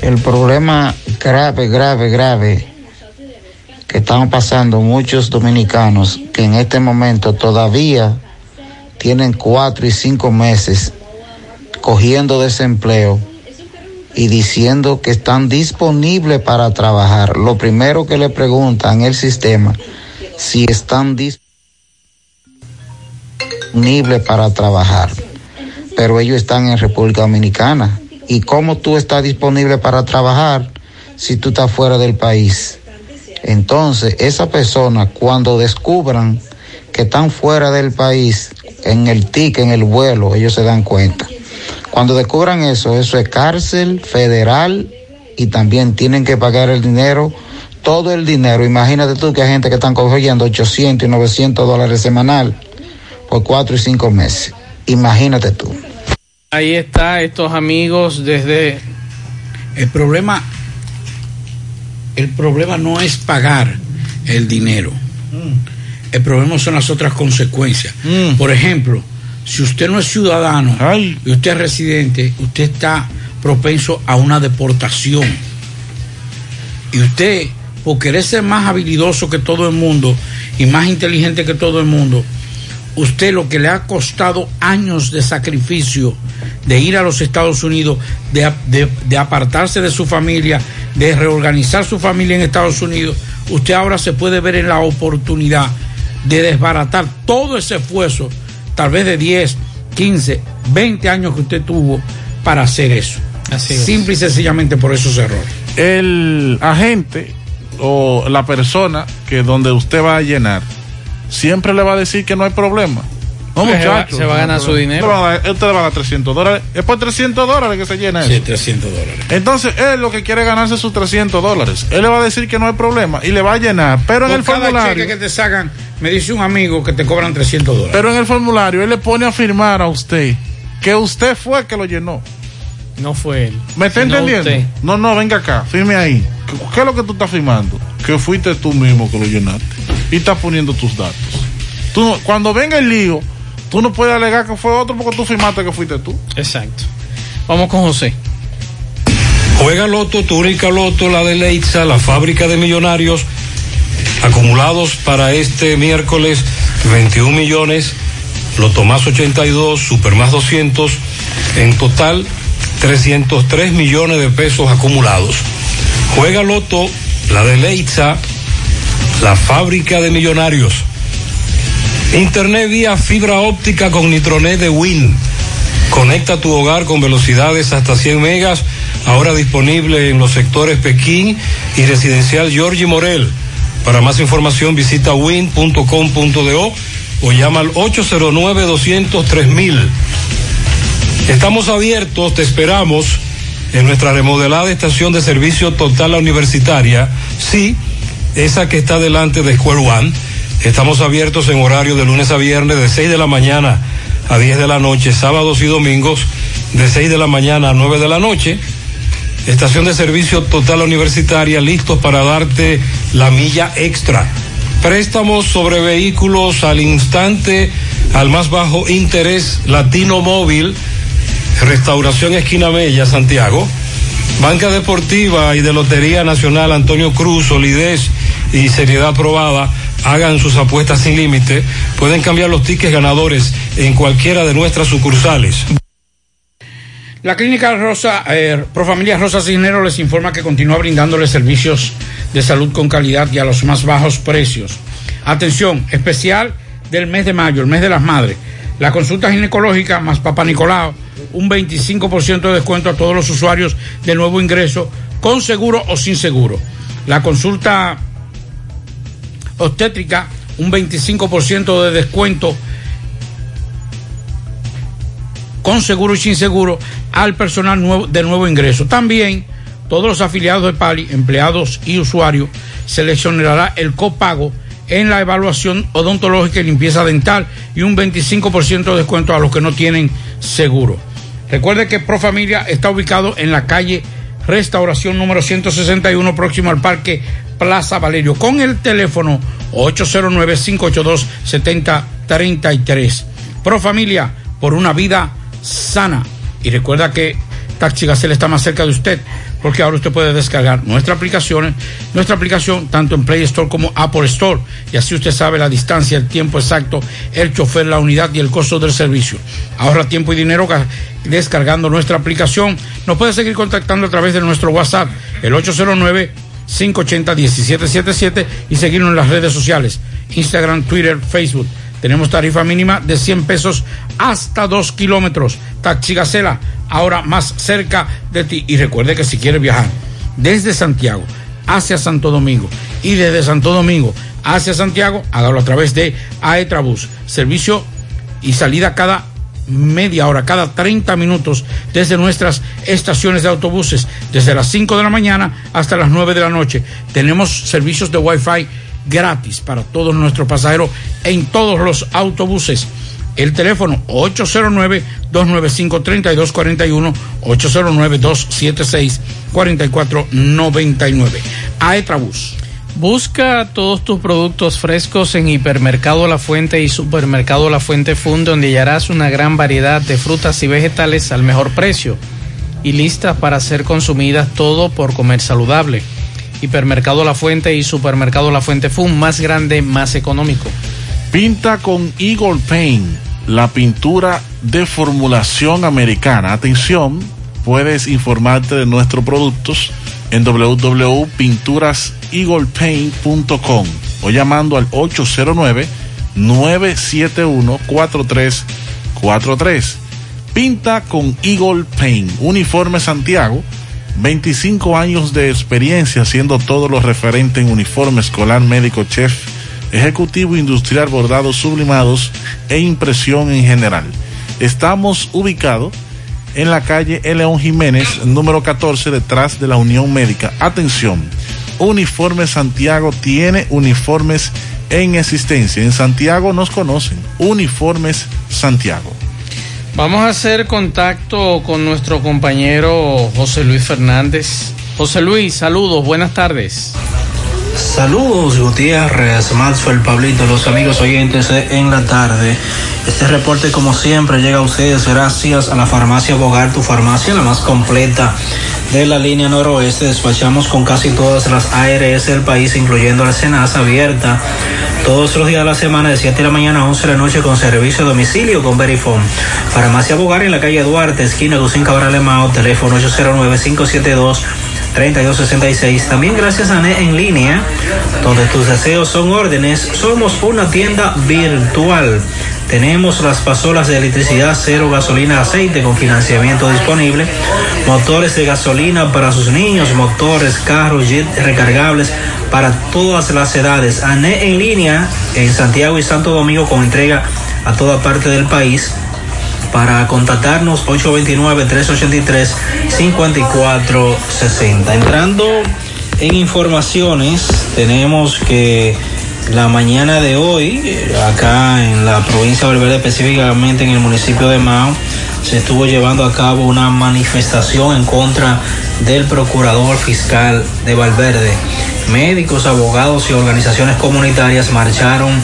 El problema grave, grave, grave que están pasando muchos dominicanos que en este momento todavía tienen cuatro y cinco meses cogiendo desempleo y diciendo que están disponibles para trabajar. Lo primero que le preguntan el sistema si están disponibles para trabajar, pero ellos están en República Dominicana. ¿Y cómo tú estás disponible para trabajar si tú estás fuera del país? Entonces, esa persona, cuando descubran que están fuera del país, en el ticket, en el vuelo, ellos se dan cuenta. Cuando descubran eso, eso es cárcel federal y también tienen que pagar el dinero, todo el dinero. Imagínate tú que hay gente que están cogiendo 800 y 900 dólares semanal por cuatro y cinco meses. Imagínate tú. Ahí está, estos amigos desde. El problema, el problema no es pagar el dinero. El problema son las otras consecuencias. Por ejemplo, si usted no es ciudadano y usted es residente, usted está propenso a una deportación. Y usted, por querer ser más habilidoso que todo el mundo y más inteligente que todo el mundo, usted lo que le ha costado años de sacrificio de ir a los Estados Unidos, de, de- de apartarse de su familia, de reorganizar su familia en Estados Unidos, usted ahora se puede ver en la oportunidad de desbaratar todo ese esfuerzo, tal vez de 10, 15, 20 años que usted tuvo para hacer eso. Así es. Simple y sencillamente por esos errores. El agente o la persona que donde usted va a llenar siempre le va a decir que no hay problema. No, va- muchachos. se va a ganar su dinero. Usted le va a dar 300 dólares. Es por 300 dólares que se llena eso. Sí, 300 dólares. Entonces, él lo que quiere es ganarse sus 300 dólares. Él le va a decir que no hay problema y le va a llenar. Pero en el cada formulario. cheque que te sacan, me dice un amigo que te cobran 300 dólares. Pero en el formulario él le pone a firmar a usted que usted fue el que lo llenó. No fue él. ¿Me está entendiendo? usted. No, no, venga acá, firme ahí. ¿Qué, qué es lo que tú estás firmando? Que fuiste tú mismo que lo llenaste. Y estás poniendo tus datos. Tú no- cuando venga el lío, tú no puedes alegar que fue otro porque tú firmaste que fuiste tú. Exacto. Vamos con José. Juega Loto, tu única Loto, la de Leitza, la fábrica de millonarios, acumulados para este miércoles 21 millones, Loto más 82, Super más 200, en total 303 millones de pesos acumulados. Juega Loto, la de Leitza, la fábrica de millonarios. Internet vía fibra óptica con Nitronet de Win. Conecta tu hogar con velocidades hasta 100 megas, ahora disponible en los sectores Pekín y residencial Giorgi Morel. Para más información visita win.com.do o llama al 809-200-3000. Estamos abiertos, te esperamos en nuestra remodelada estación de servicio total universitaria, sí, esa que está delante de Square One. Estamos abiertos en horario de lunes a viernes de 6 de la mañana a 10 de la noche, sábados y domingos de 6 de la mañana a 9 de la noche. Estación de servicio total universitaria, listos para darte la milla extra. Préstamos sobre vehículos al instante, al más bajo interés, Latino Móvil, Restauración Esquina Mella, Santiago. Banca Deportiva y de Lotería Nacional Antonio Cruz, solidez y seriedad probada. Hagan sus apuestas sin límite. Pueden cambiar los tickets ganadores en cualquiera de nuestras sucursales. La clínica Rosa, eh, Profamilia Rosa Cisneros les informa que continúa brindándoles servicios de salud con calidad y a los más bajos precios. Atención, especial del mes de mayo, el mes de las madres. La consulta ginecológica más Papá Nicolau, un 25% de descuento a todos los usuarios de nuevo ingreso, con seguro o sin seguro. La consulta obstétrica, un 25% de descuento con seguro y sin seguro al personal nuevo, de nuevo ingreso. También todos los afiliados de Pali, empleados y usuarios, seleccionará el copago en la evaluación odontológica y limpieza dental y un 25% de descuento a los que no tienen seguro. Recuerde que Profamilia está ubicado en la calle Restauración número 161 próximo al Parque Plaza Valerio con el teléfono 809-582-7033. Profamilia por una vida sana. Y recuerda que Taxi Gacel está más cerca de usted porque ahora usted puede descargar nuestra aplicación, nuestra aplicación tanto en Play Store como Apple Store y así usted sabe la distancia, el tiempo exacto, el chofer, la unidad y el costo del servicio. Ahorra tiempo y dinero ga- descargando nuestra aplicación. Nos puede seguir contactando a través de nuestro WhatsApp, el 809 580-1777 y seguirnos en las redes sociales, Instagram, Twitter, Facebook. Tenemos tarifa mínima de 100 pesos hasta 2 kilómetros. Taxi Gacela, ahora más cerca de ti. Y recuerde que si quiere viajar desde Santiago hacia Santo Domingo y desde Santo Domingo hacia Santiago, hágalo a través de Aetrabús. Servicio y salida cada media hora, cada 30 minutos desde nuestras estaciones de autobuses, desde las 5 de la mañana hasta las 9 de la noche. Tenemos servicios de Wi-Fi gratis para todos nuestros pasajeros en todos los autobuses. El teléfono 809-295-3241, 809-276-4499. Aetrabús. Busca todos tus productos frescos en Hipermercado La Fuente y Supermercado La Fuente Fun, donde hallarás una gran variedad de frutas y vegetales al mejor precio y listas para ser consumidas todo por comer saludable. Hipermercado La Fuente y Supermercado La Fuente Fun, más grande, más económico. Pinta con Eagle Paint, la pintura de formulación americana. Atención, puedes informarte de nuestros productos en www.pinturaseaglepaint.com o llamando al 809-971-4343. Pinta con Eagle Paint, Uniforme Santiago, 25 años de experiencia haciendo todo lo referente en uniforme escolar, médico, chef, ejecutivo industrial, bordados sublimados e impresión en general. Estamos ubicados en la calle León Jiménez, número 14, detrás de la Unión Médica. Atención, Uniforme Santiago tiene uniformes en existencia. En Santiago nos conocen. Uniformes Santiago. Vamos a hacer contacto con nuestro compañero José Luis Fernández. José Luis, saludos, buenas tardes. Saludos Gutiérrez, Maxwell, Pablito, los amigos oyentes en la tarde. Este reporte como siempre llega a ustedes gracias a la farmacia Bogar, tu farmacia la más completa de la línea noroeste. Despachamos con casi todas las ARS del país, incluyendo la Senasa abierta todos los días de la semana de 7 de la mañana a 11 de la noche con servicio de domicilio con Verifone. Farmacia Bogar en la calle Duarte, esquina Lucín Cabral Mao, teléfono 809 572 3266. También gracias a NET en línea, donde tus deseos son órdenes. Somos una tienda virtual. Tenemos las pasolas de electricidad, cero gasolina, aceite con financiamiento disponible, motores de gasolina para sus niños, motores, carros, jet recargables para todas las edades. ANE en línea en Santiago y Santo Domingo con entrega a toda parte del país. Para contactarnos 829-383-5460. Entrando en informaciones, tenemos que la mañana de hoy, acá en la provincia de Valverde, específicamente en el municipio de Mao, se estuvo llevando a cabo una manifestación en contra del procurador fiscal de Valverde. Médicos, abogados y organizaciones comunitarias marcharon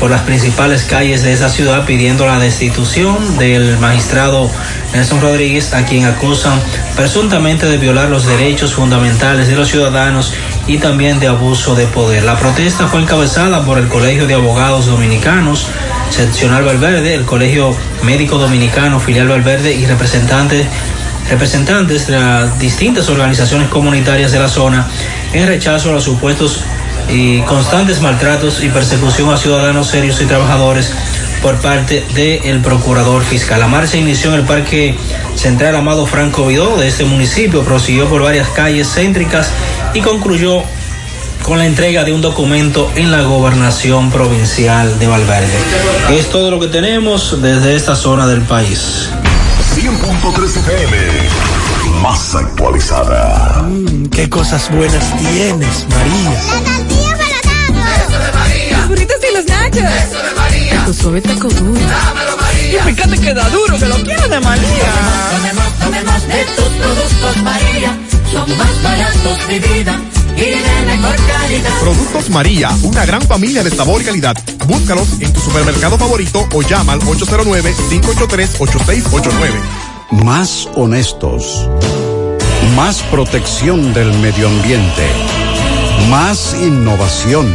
por las principales calles de esa ciudad pidiendo la destitución del magistrado Nelson Rodríguez, a quien acusan presuntamente de violar los derechos fundamentales de los ciudadanos y también de abuso de poder. La protesta fue encabezada por el Colegio de Abogados Dominicanos, Seccional Valverde, el Colegio Médico Dominicano, Filial Valverde y representantes representantes de las distintas organizaciones comunitarias de la zona en rechazo a los supuestos y constantes maltratos y persecución a ciudadanos serios y trabajadores por parte del procurador fiscal. La marcha inició en el Parque Central Amado Franco Vidó de este municipio, prosiguió por varias calles céntricas y concluyó con la entrega de un documento en la gobernación provincial de Valverde. Es todo lo que tenemos desde esta zona del país. 100.3 FM, más actualizada. Mmm, qué cosas buenas tienes, María. Eso de María. Tu suave taco duro. Dámelo, María. Y fíjate que da duro, que lo quiero de María. Tomemos, tomemos de tus productos, María. Son más baratos de vida. Y de mejor calidad. Productos María, una gran familia de sabor y calidad. Búscalos en tu supermercado favorito o llama al 809-583-8689. Más honestos. Más protección del medio ambiente. Más innovación.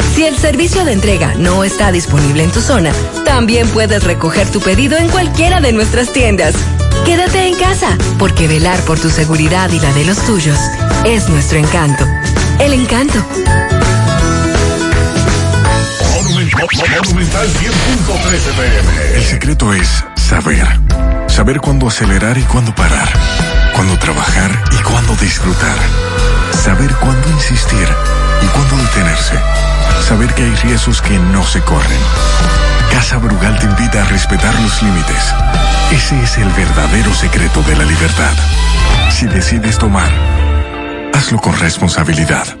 Si el servicio de entrega no está disponible en tu zona, también puedes recoger tu pedido en cualquiera de nuestras tiendas. Quédate en casa, porque velar por tu seguridad y la de los tuyos es nuestro encanto. El encanto. Monumental 100.13 pm. El secreto es saber. Saber cuándo acelerar y cuándo parar. Cuándo trabajar y cuándo disfrutar. Saber cuándo insistir y cuándo detenerse. Saber que hay riesgos que no se corren. Casa Brugal te invita a respetar los límites. Ese es el verdadero secreto de la libertad. Si decides tomar, hazlo con responsabilidad.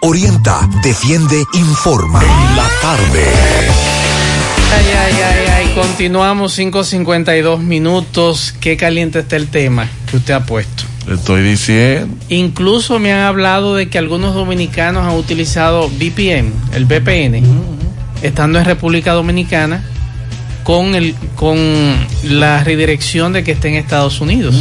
Orienta, defiende, informa. En la tarde. Ay, ay, ay, ay, continuamos 5.52 minutos. Qué caliente está el tema que usted ha puesto. Le estoy diciendo. Incluso me han hablado de que algunos dominicanos han utilizado VPN, el VPN, estando en República Dominicana, con, el, con la redirección de que esté en Estados Unidos,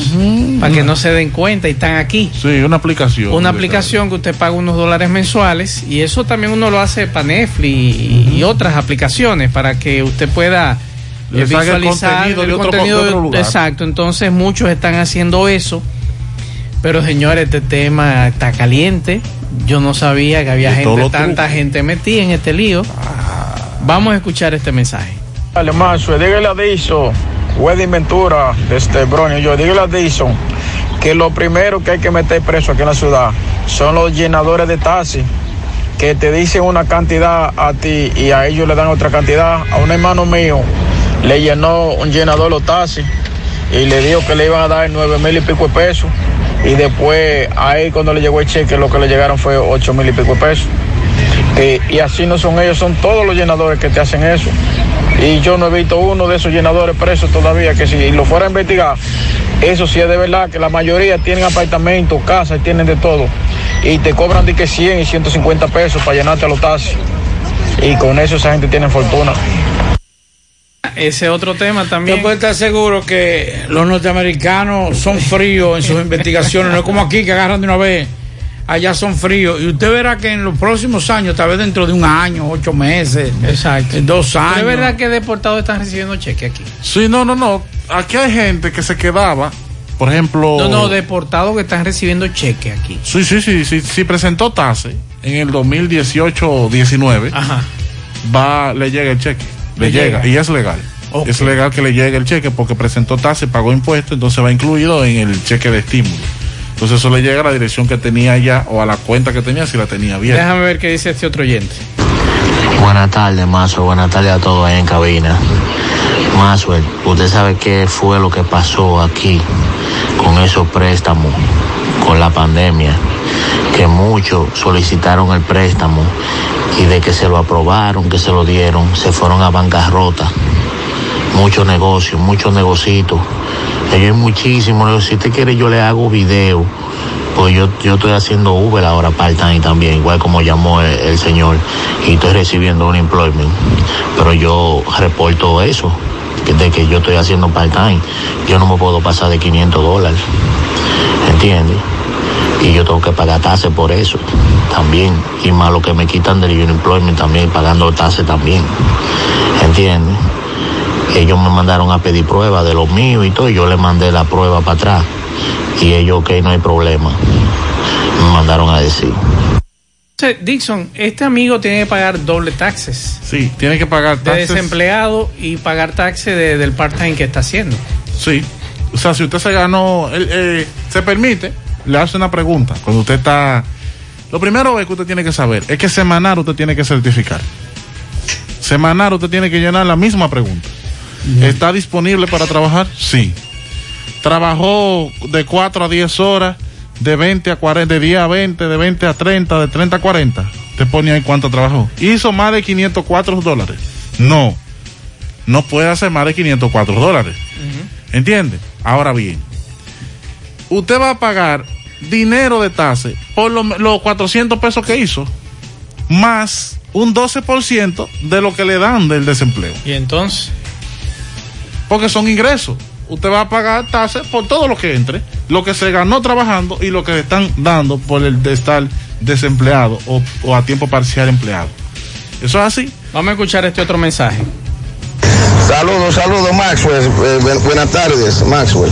para que no se den cuenta y están aquí. Sí, una aplicación. Una aplicación que usted paga unos dólares mensuales y eso también uno lo hace para Netflix y, y otras aplicaciones para que usted pueda Le eh, el visualizar de el otro- contenido de otro lugar. exacto entonces muchos están haciendo eso pero señores este tema está caliente yo no sabía que había Y gente tanta truco. gente metida en este lío vamos a escuchar este mensaje Dígale a Dison, Wedding Ventura, desde Bronio, yo, dígale a Dison que lo primero que hay que meter preso aquí en la ciudad son los llenadores de taxi, que te dicen una cantidad a ti y a ellos le dan otra cantidad. A un hermano mío le llenó un llenador los taxis y le dijo que le iban a dar nueve mil y pico de pesos. Y después, ahí cuando le llegó el cheque, lo que le llegaron fue ocho mil y pico de pesos. Eh, y así no son ellos, son todos los llenadores que te hacen eso. Y yo no he visto uno de esos llenadores presos todavía, que si lo fuera a investigar, eso sí es de verdad, que la mayoría tienen apartamentos, casas, tienen de todo. Y te cobran de que 100 y 150 pesos para llenarte a los taxis. Y con eso esa gente tiene fortuna. ese otro tema también Usted puede estar seguro que los norteamericanos son fríos en sus investigaciones, no es como aquí que agarran de una vez, allá son fríos. Y usted verá que en los próximos años, tal vez dentro de un año, ocho meses, Exacto. en dos Pero años. es verdad que deportados están recibiendo cheque aquí Sí, no, no, no. Aquí hay gente que se quedaba, por ejemplo. no no deportados que están recibiendo cheque aquí Sí, sí, sí, sí, sí presentó TASE en el 2018-19. Ajá. va, le llega el cheque. Le, Le llega, llega. y es legal. Es legal que le llegue el cheque porque presentó tasa y pagó impuestos, entonces va incluido en el cheque de estímulo. Entonces eso le llega a la dirección que tenía ya o a la cuenta que tenía si la tenía bien. Déjame ver qué dice este otro oyente. Buenas tardes, Mazo. Buenas tardes a todos ahí en cabina. Mazo, usted sabe qué fue lo que pasó aquí con esos préstamos, con la pandemia, que muchos solicitaron el préstamo y de que se lo aprobaron, que se lo dieron, se fueron a bancarrota. Muchos negocios, muchos negocios. Ellos hay muchísimos. Si usted quiere, yo le hago video. Pues yo, yo estoy haciendo Uber ahora part-time también, igual como llamó el, el señor, y estoy recibiendo un employment. Pero yo reporto eso, de que yo estoy haciendo part-time. Yo no me puedo pasar de 500 dólares, ¿entiendes? Y yo tengo que pagar tasas por eso también. Y más lo que me quitan del unemployment también, pagando tasas también, ¿entiendes? Ellos me mandaron a pedir pruebas de los míos y todo, y yo le mandé la prueba para atrás. Y ellos, ok, no hay problema. Me mandaron a decir. Entonces, Dixon, este amigo tiene que pagar doble taxes. Sí, tiene que pagar De taxes. desempleado y pagar taxes de- del part-time que está haciendo. Sí. O sea, si usted se ganó, él, eh, se permite, le hace una pregunta. Cuando usted está. Lo primero es que usted tiene que saber es que semanal usted tiene que certificar. Semanal usted tiene que llenar la misma pregunta. ¿Está disponible para trabajar? Sí. Trabajó de 4 a 10 horas, de 20 a 40, de 10 a 20, de 20 a 30, de 30 a 40. Te pone ahí cuánto trabajó. ¿Hizo más de 504 dólares? No. No puede hacer más de 504 dólares. ¿Entiende? Ahora bien, usted va a pagar dinero de tasa por lo- los 400 pesos que hizo, más un 12% de lo que le dan del desempleo. Y entonces, Porque son ingresos. Usted va a pagar tasas por todo lo que entre, lo que se ganó trabajando y lo que le están dando por el de estar desempleado o, o a tiempo parcial empleado. Eso es así. vamos a escuchar este otro mensaje. Saludos, saludos, Maxwell. Eh, bu- buenas tardes, Maxwell.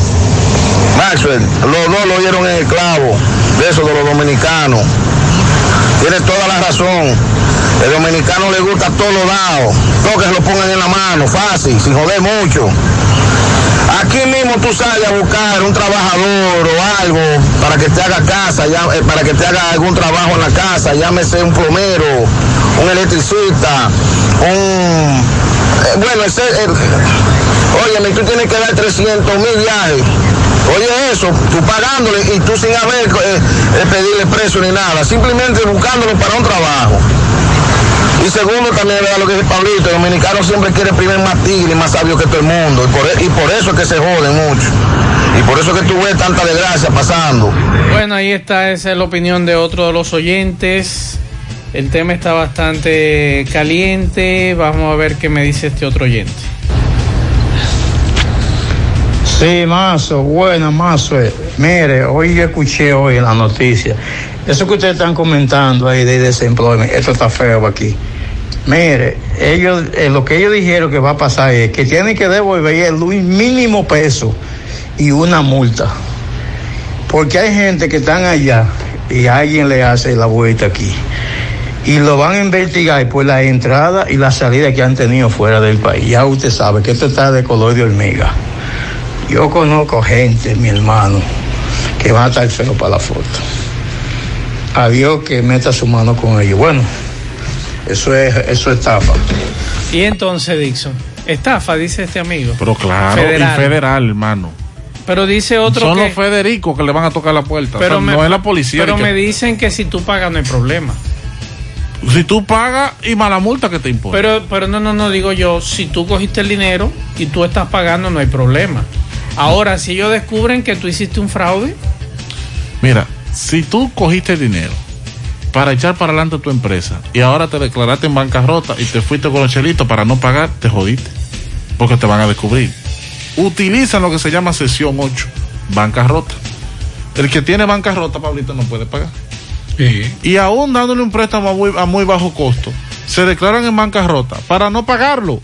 Maxwell, los dos lo oyeron en el clavo de eso de los dominicanos. Tiene toda la razón. El dominicano le gusta todo lo dado. Todo que lo pongan en la mano, fácil, sin joder mucho. Aquí mismo tú sales a buscar un trabajador o algo para que te haga casa, eh, para que te haga algún trabajo en la casa, llámese un plomero, un electricista, un... eh, bueno, ese, eh, óyeme, tú tienes que dar 300 mil viajes. Oye eso, tú pagándole y tú sin haber eh, pedirle precio ni nada, simplemente buscándolo para un trabajo. Y segundo también es lo que dice Pablito, el dominicano siempre quiere primero más tigre y más sabio que todo el mundo. Y por, e- y por eso es que se joden mucho. Y por eso es que tú ves tanta desgracia pasando. Bueno, ahí está, esa es la opinión de otro de los oyentes. El tema está bastante caliente. Vamos a ver qué me dice este otro oyente. Sí, Mazo, buena, Mazo. Mire, hoy yo escuché hoy en la noticia. Eso que ustedes están comentando ahí de desempleo, esto está feo aquí. Mire, ellos, eh, lo que ellos dijeron que va a pasar es que tienen que devolver el mínimo peso y una multa. Porque hay gente que están allá y alguien le hace la vuelta aquí. Y lo van a investigar por la entrada y la salida que han tenido fuera del país. Ya usted sabe que esto está de color de hormiga. Yo conozco gente, mi hermano, que van a estar feo para la foto. A Dios que meta su mano con ellos. Bueno, eso es, eso es estafa. Y entonces, Dixon, estafa, dice este amigo. Pero claro, Federal. y federal, hermano. Pero dice otro Son que... los Federicos que le van a tocar la puerta. Pero O sea, me- no es la policía. Pero que- me dicen que si tú pagas no hay problema. Si tú pagas y más la multa que te impone. Pero, pero no, no, no, digo yo, si tú cogiste el dinero y tú estás pagando no hay problema. Ahora, si ellos descubren que tú hiciste un fraude, Mira, si tú cogiste dinero para echar para adelante tu empresa y ahora te declaraste en bancarrota y te fuiste con los chelitos para no pagar, te jodiste. Porque te van a descubrir. Utilizan lo que se llama sesión 8, bancarrota. El que tiene bancarrota, Pablito, no puede pagar. Y aún dándole un préstamo a muy, a muy bajo costo, se declaran en bancarrota para no pagarlo.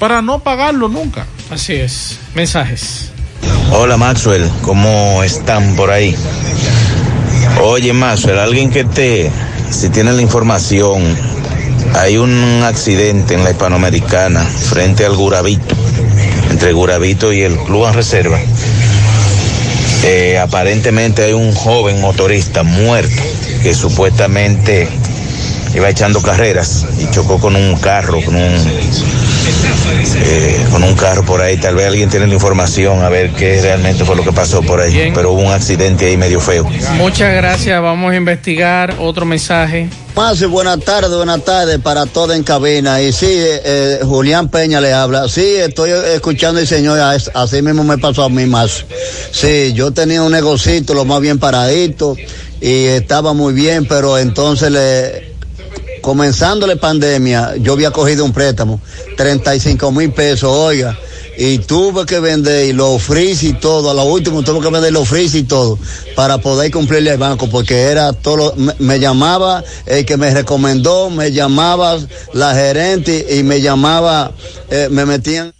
Para no pagarlo nunca. Así es. Mensajes. Hola Maxwell, ¿cómo están por ahí? Oye Maxwell, alguien que te, si tiene la información, Hay un accidente en la hispanoamericana frente al Guravito, entre Guravito y el Club en Reserva. Eh, aparentemente hay un joven motorista muerto que supuestamente iba echando carreras y chocó con un carro, con un, eh, con un carro por ahí. Tal vez alguien tiene la información a ver qué realmente fue lo que pasó por ahí. Pero hubo un accidente ahí medio feo. Muchas gracias. Vamos a investigar otro mensaje. Más buenas tardes, buenas tardes para todos en cabina. Y sí, eh, eh, Julián Peña le habla. Sí, estoy escuchando el señor, as- así mismo me pasó a mí más. Sí, yo tenía un negocito, lo más bien paradito, y estaba muy bien, pero entonces le, comenzando la pandemia, yo había cogido un préstamo, 35 mil pesos, oiga, y tuve que vender los frizz y todo, a lo último tuve que vender los frizz y todo, para poder cumplirle al banco, porque era todo, me, me llamaba el que me recomendó, me llamaba la gerente y me llamaba, eh, me metían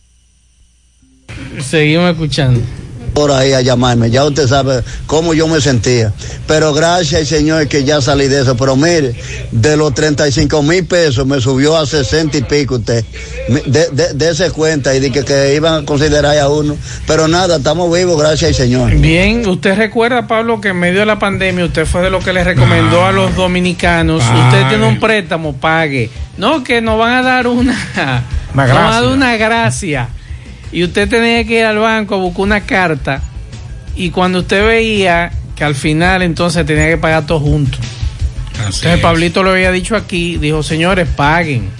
Seguimos escuchando. Por ahí a llamarme, ya usted sabe cómo yo me sentía. Pero gracias al Señor que ya salí de eso. Pero mire, de los 35 mil pesos me subió a 60 y pico usted. Me- De, de, de ese cuenta y de que, que iban a considerar a uno. Pero nada, estamos vivos, gracias al Señor. Bien, usted recuerda, Pablo, que en medio de la pandemia usted fue de lo que le recomendó a los dominicanos. Usted tiene un préstamo, pague. No, que nos van a dar una, Una nos van a dar gracia. una gracia. Y usted tenía que ir al banco a buscar una carta. Y cuando usted veía que al final entonces tenía que pagar todo junto. Entonces Pablito lo había dicho aquí, dijo, señores, paguen.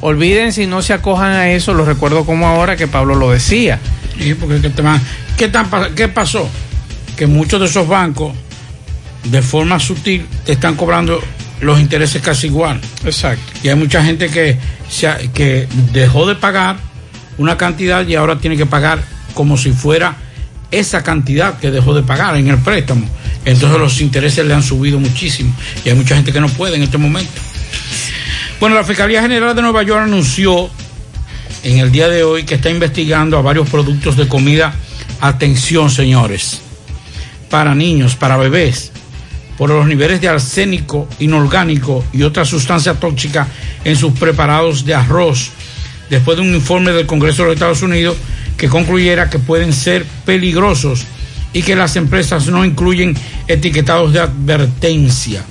Olvídense y no se acojan a eso, lo recuerdo como ahora que Pablo lo decía. Sí, porque ¿qué, te ¿qué, tan ¿qué pasó? Que muchos de esos bancos, de forma sutil, te están cobrando los intereses casi igual. Exacto. Y hay mucha gente que, que dejó de pagar una cantidad y ahora tiene que pagar como si fuera esa cantidad que dejó de pagar en el préstamo. Entonces los intereses le han subido muchísimo y hay mucha gente que no puede en este momento. Bueno, la Fiscalía General de Nueva York anunció en el día de hoy que está investigando a varios productos de comida. Atención, señores, para niños, para bebés, por los niveles de arsénico inorgánico y otras sustancias tóxicas en sus preparados de arroz, después de un informe del Congreso de los Estados Unidos que concluyera que pueden ser peligrosos y que las empresas no incluyen etiquetados de advertencia.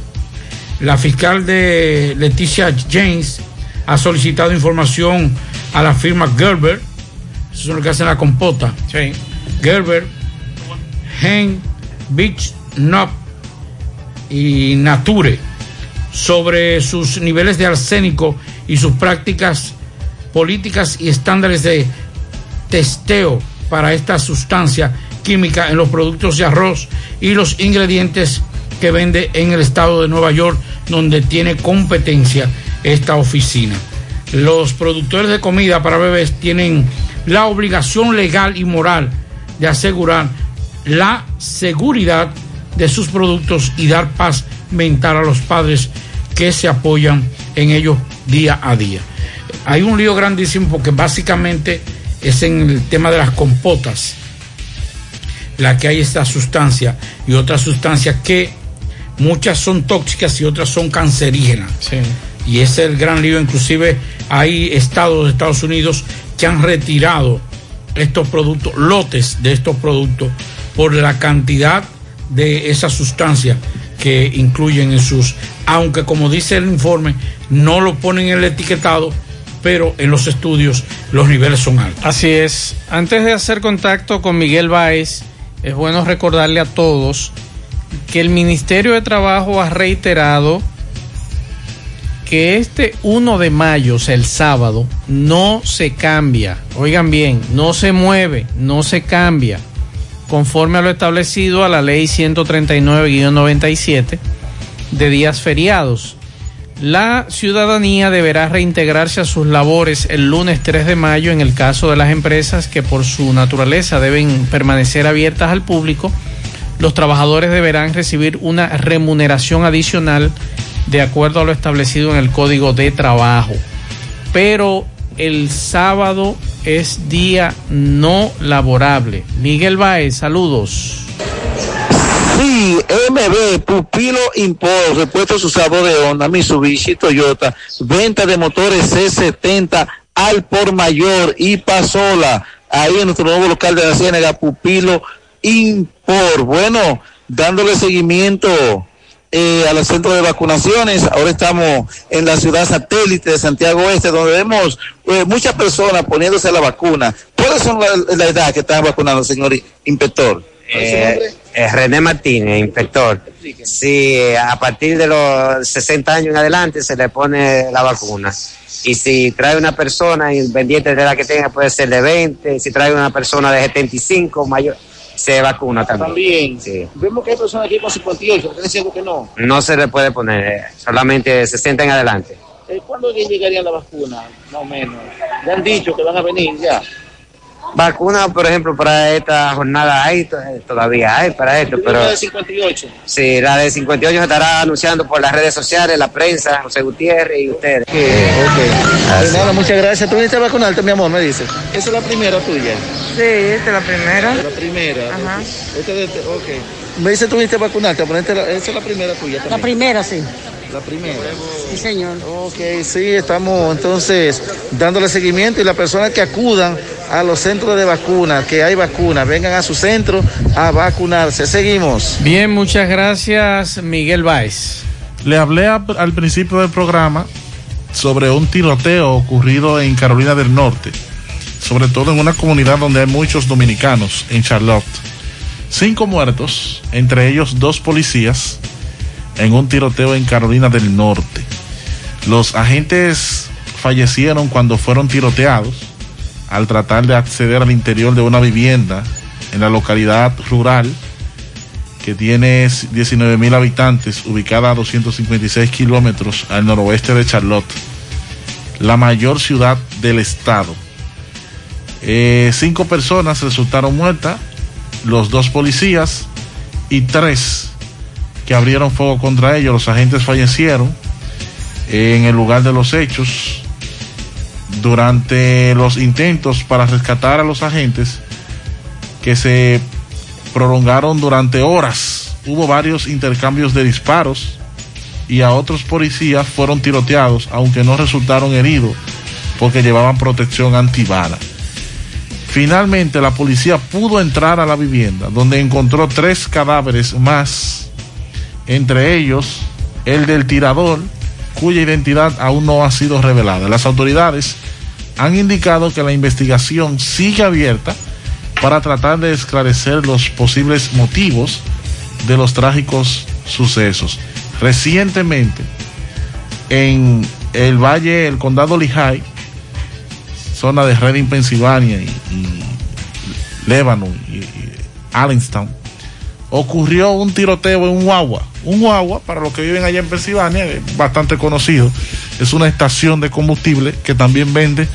La fiscal de Leticia James ha solicitado información a la firma Gerber, eso es lo que hacen la compota. Gerber, Hen, Beach, Nop y Nature sobre sus niveles de arsénico y sus prácticas políticas y estándares de testeo para esta sustancia química en los productos de arroz y los ingredientes que vende en el estado de Nueva York, donde tiene competencia esta oficina. Los productores de comida para bebés tienen la obligación legal y moral de asegurar la seguridad de sus productos y dar paz mental a los padres que se apoyan en ellos día a día. Hay un lío grandísimo porque básicamente es en el tema de las compotas la que hay esta sustancia y otras sustancias que muchas son tóxicas y otras son cancerígenas. Y ese es el gran lío. Inclusive hay estados de Estados Unidos que han retirado estos productos, lotes de estos productos, por la cantidad de esa sustancia que incluyen en sus, aunque como dice el informe, no lo ponen en el etiquetado, pero en los estudios los niveles son altos. Así es. Antes de hacer contacto con Miguel Báez, es bueno recordarle a todos que el Ministerio de Trabajo ha reiterado que este 1 de mayo, o sea, el sábado, no se cambia. Oigan bien, no se mueve, no se cambia. Conforme a lo establecido a la ley 139-97 de días feriados. La ciudadanía deberá reintegrarse a sus labores el lunes 3 de mayo en el caso de las empresas que por su naturaleza deben permanecer abiertas al público. Los trabajadores deberán recibir una remuneración adicional de acuerdo a lo establecido en el Código de Trabajo. Pero el sábado es día no laborable. Miguel Baez, saludos. Sí, MB, Pupilo Import, repuestos usados de Honda, Mitsubishi, Toyota, venta de motores C70 al por mayor y Pasola, ahí en nuestro nuevo local de la Ciénaga, Pupilo Import. Bueno, dándole seguimiento eh, al centro de vacunaciones. Ahora estamos en la ciudad satélite de Santiago Este, donde vemos eh, muchas personas poniéndose la vacuna. ¿Cuáles son la, la edad que están vacunando, señor inspector? Eh, eh, René Martínez, inspector. Sí, eh, a partir de los 60 años en adelante se le pone la vacuna. Y si trae una persona, independiente de la que tenga, puede ser de 20. Si trae una persona de 75, mayor, se vacuna también. También. Sí. Vemos que hay personas aquí con 58, están diciendo que no. No se le puede poner, eh, solamente de 60 en adelante. ¿Cuándo llegaría la vacuna? Más o menos. Ya han dicho que van a venir ya. Vacuna, por ejemplo, para esta jornada hay, to- todavía hay para esto, pero La de 58. sí, la de 58 se estará anunciando por las redes sociales, la prensa, José Gutiérrez y ustedes. Pues nada, muchas gracias. ¿Tú viniste a vacunarte, mi amor? Me dices. Esa es la primera tuya. Sí, esta es la primera. La primera. Ajá. Esta de- ok. Me dice tú viniste a vacunarte, a ponerte la- esa es la primera tuya La también. primera, sí. La primera. Sí, señor. Ok, sí, estamos entonces dándole seguimiento y las personas que acudan a los centros de vacunas, que hay vacunas, vengan a su centro a vacunarse. Seguimos. Bien, muchas gracias, Miguel Báez. Le hablé a- al principio del programa sobre un tiroteo ocurrido en Carolina del Norte, sobre todo en una comunidad donde hay muchos dominicanos, en Charlotte. Cinco muertos, entre ellos dos policías, en un tiroteo en Carolina del Norte. Los agentes fallecieron cuando fueron tiroteados al tratar de acceder al interior de una vivienda en la localidad rural que tiene 19 mil habitantes, ubicada a 256 kilómetros al noroeste de Charlotte, la mayor ciudad del estado. Eh, cinco personas resultaron muertas, los dos policías y tres que abrieron fuego contra ellos. Los agentes fallecieron en el lugar de los hechos. Durante los intentos para rescatar a los agentes que se prolongaron durante horas. Hubo varios intercambios de disparos y a otros policías fueron tiroteados, aunque no resultaron heridos porque llevaban protección antibala. Finalmente la policía pudo entrar a la vivienda donde encontró tres cadáveres más, entre ellos el del tirador, cuya identidad aún no ha sido revelada. Las autoridades han indicado que la investigación sigue abierta para tratar de esclarecer los posibles motivos de los trágicos sucesos. Recientemente, en el valle, el condado Lehigh, zona de Reading, Pensilvania y, y y, y Allenstown, ocurrió un tiroteo en un guagua. Un guagua, para los que viven allá en Pensilvania, es bastante conocido. Es una estación de combustible que también vende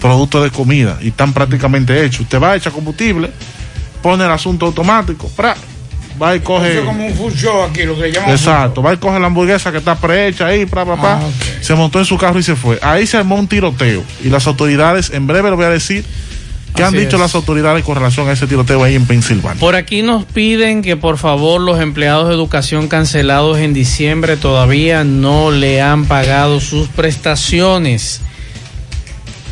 productos de comida y están prácticamente hechos. Usted va a echar combustible, pone el asunto automático, ¡pra! va y coge. Es como un show aquí, lo que llaman Exacto, va y coge la hamburguesa que está prehecha ahí, pra, pra, pra. Ah, se montó en su carro y se fue. Ahí se armó un tiroteo y las autoridades, en breve lo voy a decir, ¿qué han dicho es. las autoridades con relación a ese tiroteo ahí en Pensilvania? Por aquí nos piden que por favor los empleados de educación cancelados en diciembre todavía no le han pagado sus prestaciones.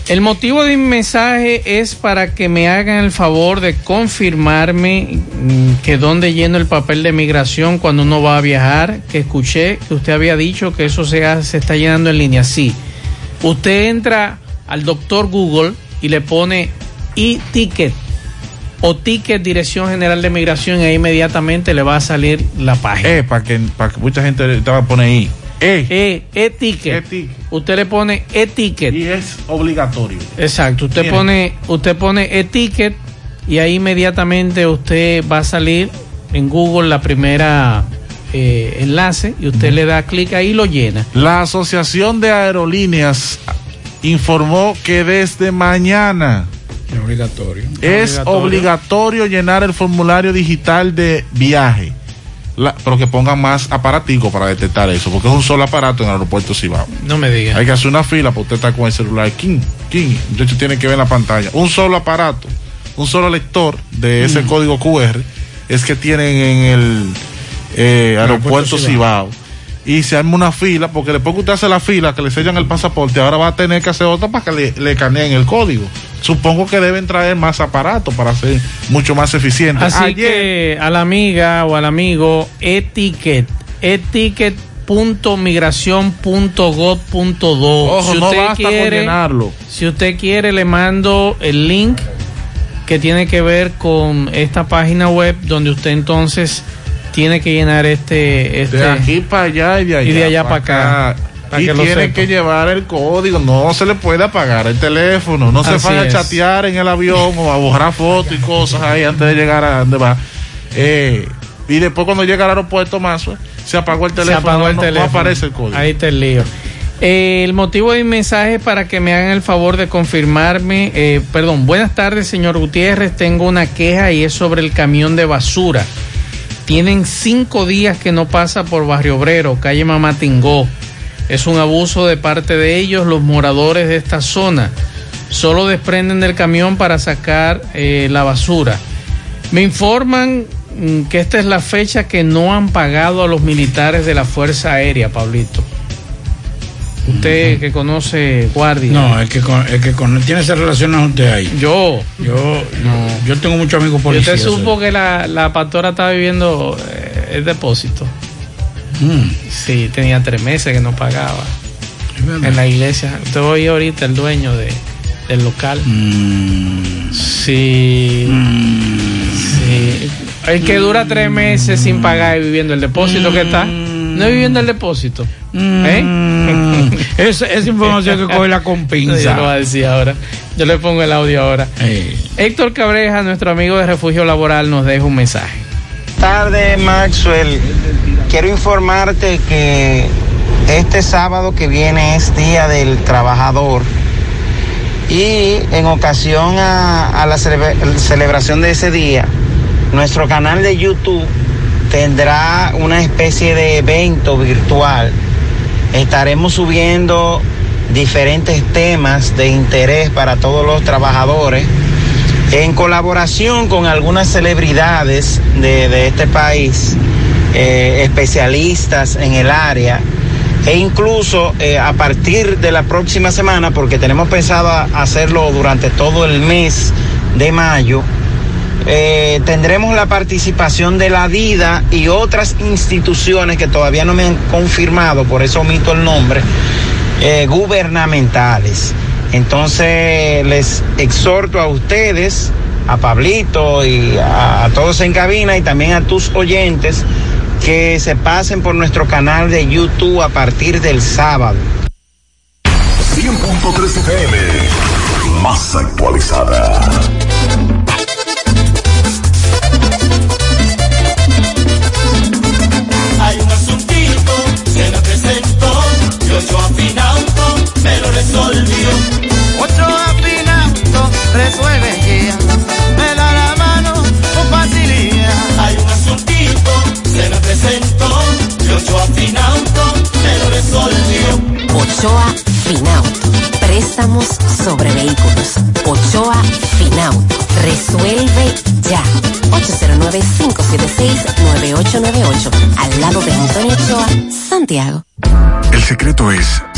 El motivo de mi mensaje es para que me hagan el favor de confirmarme mm, que donde lleno el papel de migración cuando uno va a viajar, que escuché que usted había dicho que eso se, se está llenando en línea. Sí, usted entra al doctor Google y le pone e-ticket o ticket Dirección General de Migración y ahí inmediatamente le va a salir la página. Eh, para que, para que mucha gente te va a poner ahí. Eh, e-ticket. Usted le pone e-ticket. Y es obligatorio. Exacto. Usted pone, usted pone e-ticket y ahí inmediatamente usted va a salir en Google la primera eh, enlace y usted le da clic ahí y lo llena. La Asociación de Aerolíneas informó que desde mañana Es obligatorio. es obligatorio llenar el formulario digital de viaje. La- pero que pongan más aparaticos para detectar eso, porque es un solo aparato en el aeropuerto Cibao. No me diga. Hay que hacer una fila para usted estar con el celular. King, King, muchacho tiene que ver en la pantalla. Un solo aparato, un solo lector de ese Mm. código QR es que tienen en el eh, Aeropuerto aeropuerto Cibao. Cibao. Y se arma una fila, porque después que usted hace la fila, que le sellan el pasaporte, ahora va a tener que hacer otra para que le, le caneen el código. Supongo que deben traer más aparatos para ser mucho más eficiente. Así Ayer- que a la amiga o al amigo, etiquet, etiquet.migración.gov.do. Ojo, no basta con llenarlo. Si usted quiere, le mando el link que tiene que ver con esta página web donde usted entonces tiene que llenar este. este de aquí para allá y de allá, y de allá para acá. Y que tiene que llevar el código, no se le puede apagar el teléfono, no se vaya a chatear en el avión o a borrar fotos y cosas ahí antes de llegar a donde va. Eh, y después cuando llega al aeropuerto más, pues, se apagó el teléfono, Se apagó el no, no teléfono. aparece el código. Ahí está el lío. Eh, el motivo de mi mensaje es para que me hagan el favor de confirmarme. eh, perdón, buenas tardes, señor Gutiérrez. Tengo una queja y es sobre el camión de basura. Tienen cinco días que no pasa por Barrio Obrero, calle Mamatingó. Es un abuso de parte de ellos, los moradores de esta zona. Solo desprenden del camión para sacar eh, la basura. Me informan mm, que esta es la fecha que no han pagado a los militares de la Fuerza Aérea, Pablito. Usted que conoce guardia. No, el que, con- el que con- tiene esa relación es usted ahí. Yo. Yo, yo, yo tengo muchos amigos ¿Y policías. usted supo que la, la pastora estaba viviendo eh, el depósito? Mm. Sí, tenía tres meses que no pagaba. En la iglesia. Usted oye ahorita el dueño de, del local. Mm. Sí. Sí. El que dura tres meses sin pagar y viviendo el depósito que está. No es viviendo el depósito. ¿Eh? Esa, esa información que coge la con pinza. Yo lo voy a decir ahora. Yo le pongo el audio ahora. Héctor Cabreja, nuestro amigo de refugio laboral, nos deja un mensaje. tardes, Maxwell. Quiero informarte que este sábado que viene es Día del Trabajador y en ocasión a, la celebra- celebración de ese día, nuestro canal de YouTube tendrá una especie de evento virtual. Estaremos subiendo diferentes temas de interés para todos los trabajadores en colaboración con algunas celebridades de, de este país, eh, especialistas en el área, e incluso eh, a partir de la próxima semana, porque tenemos pensado hacerlo durante todo el mes de mayo, eh, tendremos la participación de la DIDA y otras instituciones que todavía no me han confirmado, por eso omito el nombre, gubernamentales. Entonces les exhorto a ustedes, a Pablito y a todos en cabina y también a tus oyentes que se pasen por nuestro canal de YouTube a partir del sábado. 100.3 FM, más actualizada. Hay un asuntito, se me presentó, y ocho afinauto, me lo resolvió. Ocho afinauto, resuelve ya, ocho afinauto, me lo resolvió. Ochoa Finauto. Préstamos sobre vehículos. Ochoa Finauto. Resuelve ya. 809-576-9898. Al lado de Antonio Ochoa, Santiago. El secreto es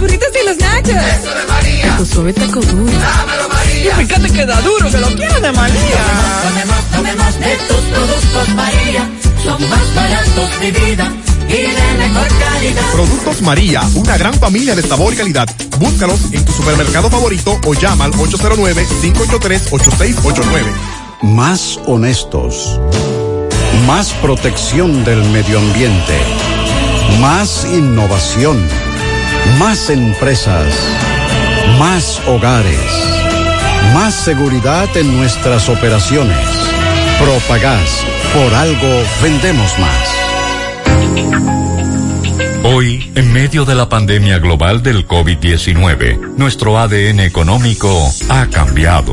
Los burritos y los nachos. Eso de María. Tu suave taco duro. Dámelo, María. Y fíjate que da duro, que lo quiero de María. Tomemos, tomemos de tus productos, María. Son más baratos de vida. Y de mejor calidad. Productos María, una gran familia de sabor y calidad. Búscalos en tu supermercado favorito o llama al 809-583-8689. Más honestos. Más protección del medio ambiente. Más innovación. Más empresas. Más hogares. Más seguridad en nuestras operaciones. Propagás. Por algo vendemos más. Hoy, en medio de la pandemia global del COVID-19, nuestro ADN económico ha cambiado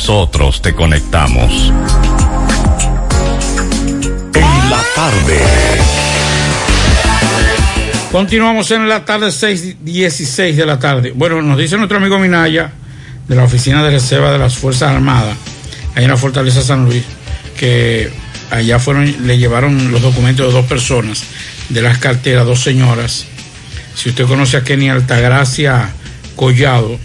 nosotros te conectamos. En la tarde. Continuamos en la tarde 6.16 de la tarde. Bueno, nos dice nuestro amigo Minaya de la Oficina de Reserva de las Fuerzas Armadas, ahí en la Fortaleza San Luis, que allá fueron, le llevaron los documentos de dos personas de las carteras, dos señoras. Si usted conoce a Kenny Altagracia Collado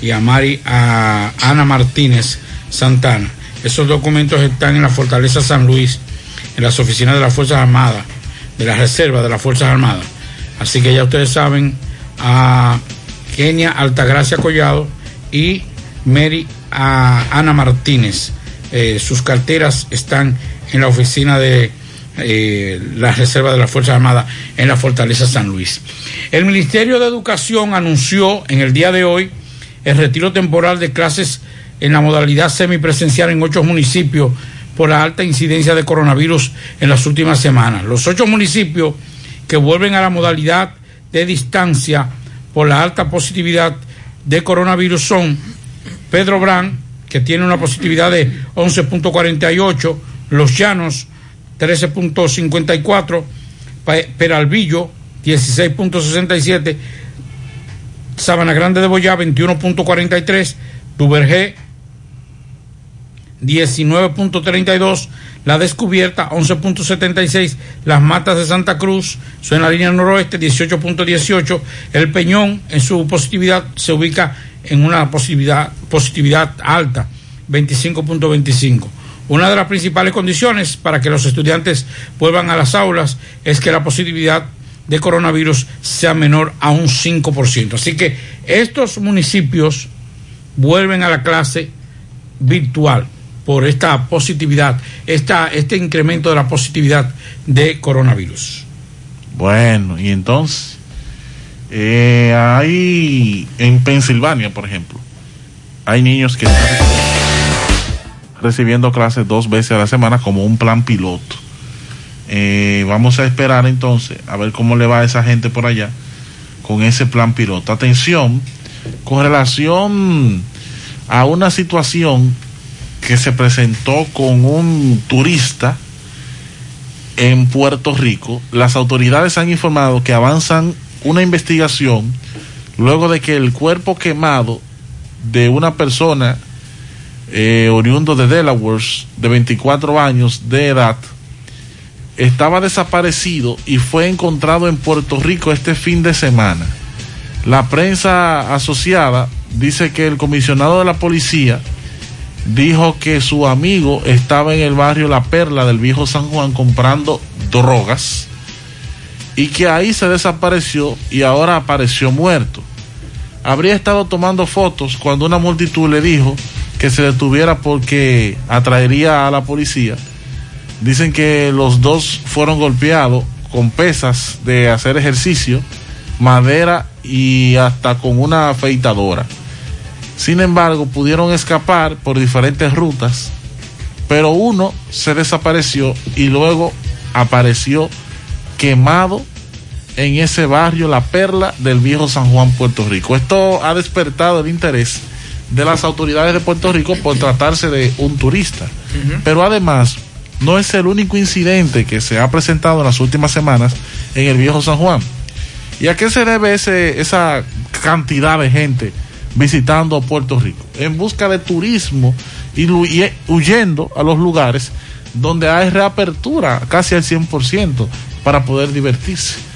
y a Mari, a Ana Martínez Santana, esos documentos están en la Fortaleza San Luis, en las oficinas de las Fuerzas Armadas, de la Reserva de las Fuerzas Armadas. Así que ya ustedes saben a Kenia Altagracia Collado y Mary a Ana Martínez. Eh, sus carteras están en la oficina de eh, la Reserva de las Fuerzas Armadas en la Fortaleza San Luis. El Ministerio de Educación anunció en el día de hoy el retiro temporal de clases en la modalidad semipresencial en ocho municipios por la alta incidencia de coronavirus en las últimas semanas. Los ocho municipios que vuelven a la modalidad de distancia por la alta positividad de coronavirus son Pedro Brán, que tiene una positividad de 11.48, Los Llanos 13.54, Peralvillo 16.67, Sabana Grande de Boyá 21.43, Duvergé 19.32, La Descubierta 11.76, Las Matas de Santa Cruz, son en la línea noroeste 18.18, El Peñón en su positividad se ubica en una positividad, positividad alta 25.25. Una de las principales condiciones para que los estudiantes vuelvan a las aulas es que la positividad de coronavirus sea menor a un 5%. Así que estos municipios vuelven a la clase virtual por esta positividad, esta, este incremento de la positividad de coronavirus. Bueno, y entonces, eh, hay en Pensilvania, por ejemplo, hay niños que están recibiendo clases dos veces a la semana como un plan piloto. Eh, vamos a esperar entonces a ver cómo le va a esa gente por allá con ese plan piloto. Atención, con relación a una situación que se presentó con un turista en Puerto Rico, las autoridades han informado que avanzan una investigación luego de que el cuerpo quemado de una persona eh, oriundo de Delaware de 24 años de edad estaba desaparecido y fue encontrado en Puerto Rico este fin de semana. La prensa asociada dice que el comisionado de la policía dijo que su amigo estaba en el barrio La Perla del viejo San Juan comprando drogas y que ahí se desapareció y ahora apareció muerto. habría estado tomando fotos cuando una multitud le dijo que se detuviera porque atraería a la policía. Dicen que los dos fueron golpeados con pesas de hacer ejercicio, madera y hasta con una afeitadora. Sin embargo, pudieron escapar por diferentes rutas, pero uno se desapareció y luego apareció quemado en ese barrio, la perla del viejo San Juan, Puerto Rico. Esto ha despertado el interés de las autoridades de Puerto Rico por tratarse de un turista. Pero además, no es el único incidente que se ha presentado en las últimas semanas en el viejo San Juan. ¿Y a qué se debe ese, esa cantidad de gente visitando Puerto Rico? En busca de turismo y y huyendo a los lugares donde hay reapertura casi al 100% para poder divertirse.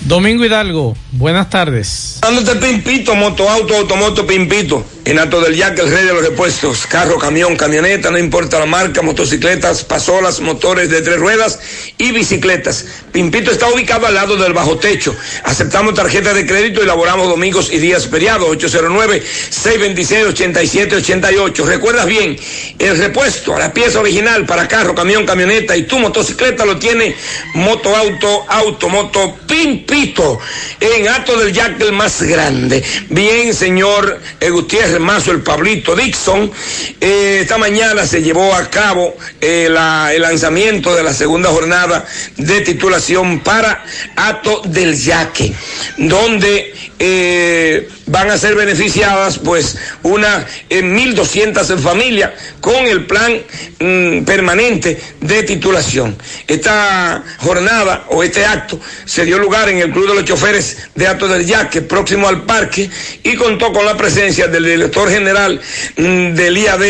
Domingo Hidalgo, buenas tardes. Dándote Pimpito, moto, auto, automoto, Pimpito. En Alto del Yaque, el rey de los repuestos. Carro, camión, camioneta, no importa la marca, motocicletas, pasolas, motores de tres ruedas y bicicletas. Pimpito está ubicado al lado del bajo techo. Aceptamos tarjeta de crédito y laboramos domingos y días feriados. 809-626-8788. Recuerdas bien, el repuesto, la pieza original para carro, camión, camioneta y tu motocicleta lo tiene Moto Auto, Automoto, Pimpito. En Alto del Yaque, el más grande. Bien, señor Gutiérrez Mazo, el Pablito Dixon. eh, esta mañana se llevó a cabo eh, el lanzamiento de la segunda jornada de titulación para Ato del Yaque, donde eh, van a ser beneficiadas pues una eh, 1.200 familias con el plan mm, permanente de titulación. Esta jornada o este acto se dio lugar en el Club de los Choferes de Ato del Yaque, próximo al parque, y contó con la presencia del director general mm, del IAD,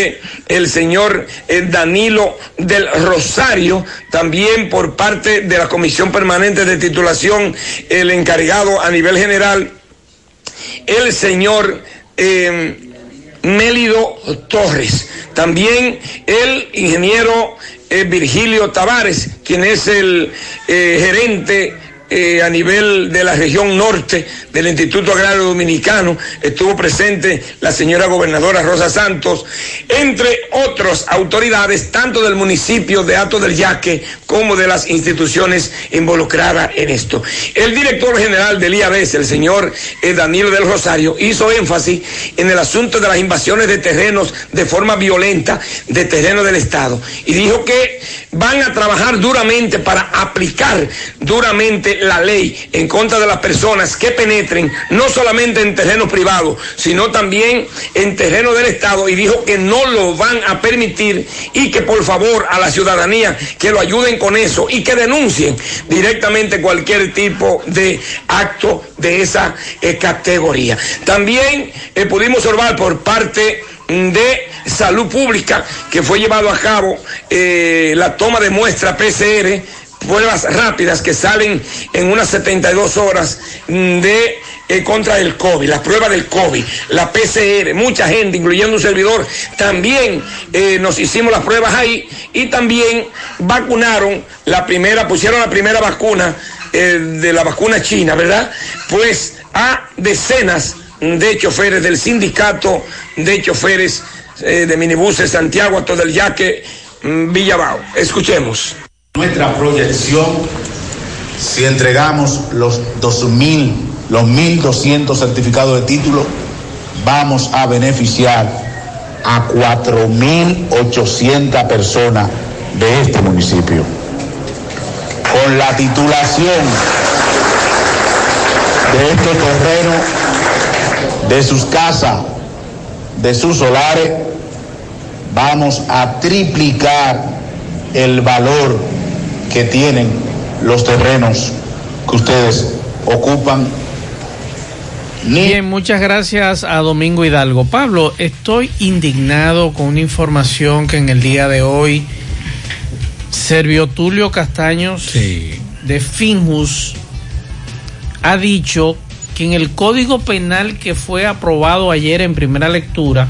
el señor eh, Danilo del Rosario, también por parte de la Comisión Permanente de Titulación, el encargado a nivel general, el señor eh, Mélido Torres. También el ingeniero eh, Virgilio Tavares, quien es el eh, gerente eh, a nivel de la región norte del Instituto Agrario Dominicano. Estuvo presente la señora gobernadora Rosa Santos, entre otras autoridades, tanto del municipio de Ato del Yaque como de las instituciones involucradas en esto. El director general del IABES, el señor eh, Danilo del Rosario, hizo énfasis en el asunto de las invasiones de terrenos de forma violenta de terreno del Estado y dijo que van a trabajar duramente para aplicar duramente la ley en contra de las personas que penetren no solamente en terrenos privados, sino también en terreno del Estado y dijo que no lo van a permitir y que por favor a la ciudadanía que lo ayuden con eso y que denuncien directamente cualquier tipo de acto de esa eh, categoría. También eh, pudimos observar por parte de salud pública que fue llevado a cabo eh, la toma de muestra PCR pruebas rápidas que salen en unas 72 horas mm, de eh, contra el COVID, la prueba del COVID, la PCR, mucha gente, incluyendo un servidor, también eh, nos hicimos las pruebas ahí y también vacunaron la primera, pusieron la primera vacuna eh, de la vacuna china, ¿verdad? Pues a decenas de choferes del sindicato de choferes de minibuses Santiago, Ato del Yaque, mm, Villabao. Escuchemos. Nuestra proyección, si entregamos los 2.000, los 1.200 certificados de título, vamos a beneficiar a 4.800 personas de este municipio. Con la titulación de este terreno, de sus casas, de sus solares, vamos a triplicar el valor que tienen los terrenos que ustedes ocupan. Bien, muchas gracias a Domingo Hidalgo. Pablo, estoy indignado con una información que en el día de hoy Servio Tulio Castaños de Finjus ha dicho que en el código penal que fue aprobado ayer en primera lectura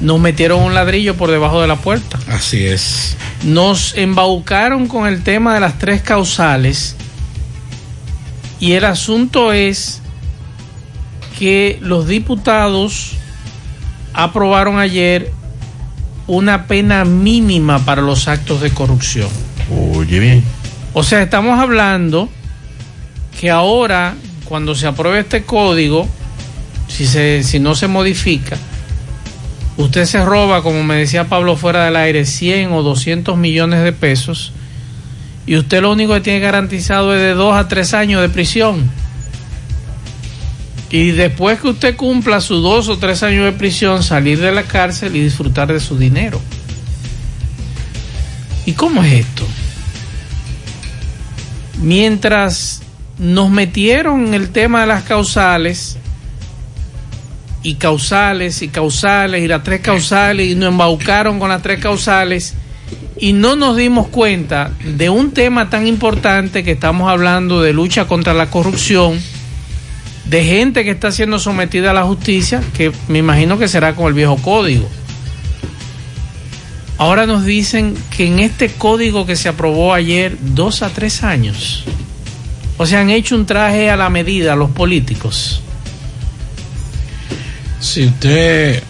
nos metieron un ladrillo por debajo de la puerta. Así es. Nos embaucaron con el tema de las tres causales y el asunto es que los diputados aprobaron ayer una pena mínima para los actos de corrupción. Oye, bien. O sea, estamos hablando que ahora, cuando se apruebe este código, si, se, si no se modifica, usted se roba, como me decía Pablo fuera del aire, 100 o 200 millones de pesos y usted lo único que tiene garantizado es de 2 a 3 años de prisión. Y después que usted cumpla sus 2 o 3 años de prisión, salir de la cárcel y disfrutar de su dinero. ¿Y cómo es esto? Mientras nos metieron en el tema de las causales, y causales, y causales, y las tres causales, y nos embaucaron con las tres causales, y no nos dimos cuenta de un tema tan importante que estamos hablando de lucha contra la corrupción, de gente que está siendo sometida a la justicia, que me imagino que será con el viejo código. Ahora nos dicen que en este código que se aprobó ayer, dos a tres años. O sea, han hecho un traje a la medida a los políticos. Si usted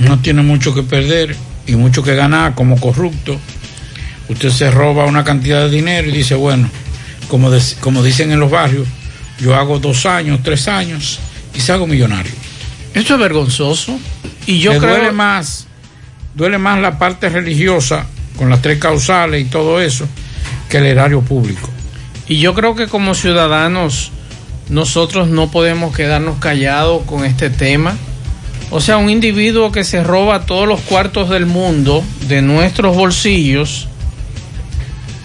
no tiene mucho que perder y mucho que ganar como corrupto, usted se roba una cantidad de dinero y dice, bueno, como, de- como dicen en los barrios, yo hago dos años, tres años y salgo millonario. Esto es vergonzoso. Y yo Me creo duele más, duele más la parte religiosa con las tres causales y todo eso que el erario público. Y yo creo que como ciudadanos nosotros no podemos quedarnos callados con este tema. O sea, un individuo que se roba todos los cuartos del mundo de nuestros bolsillos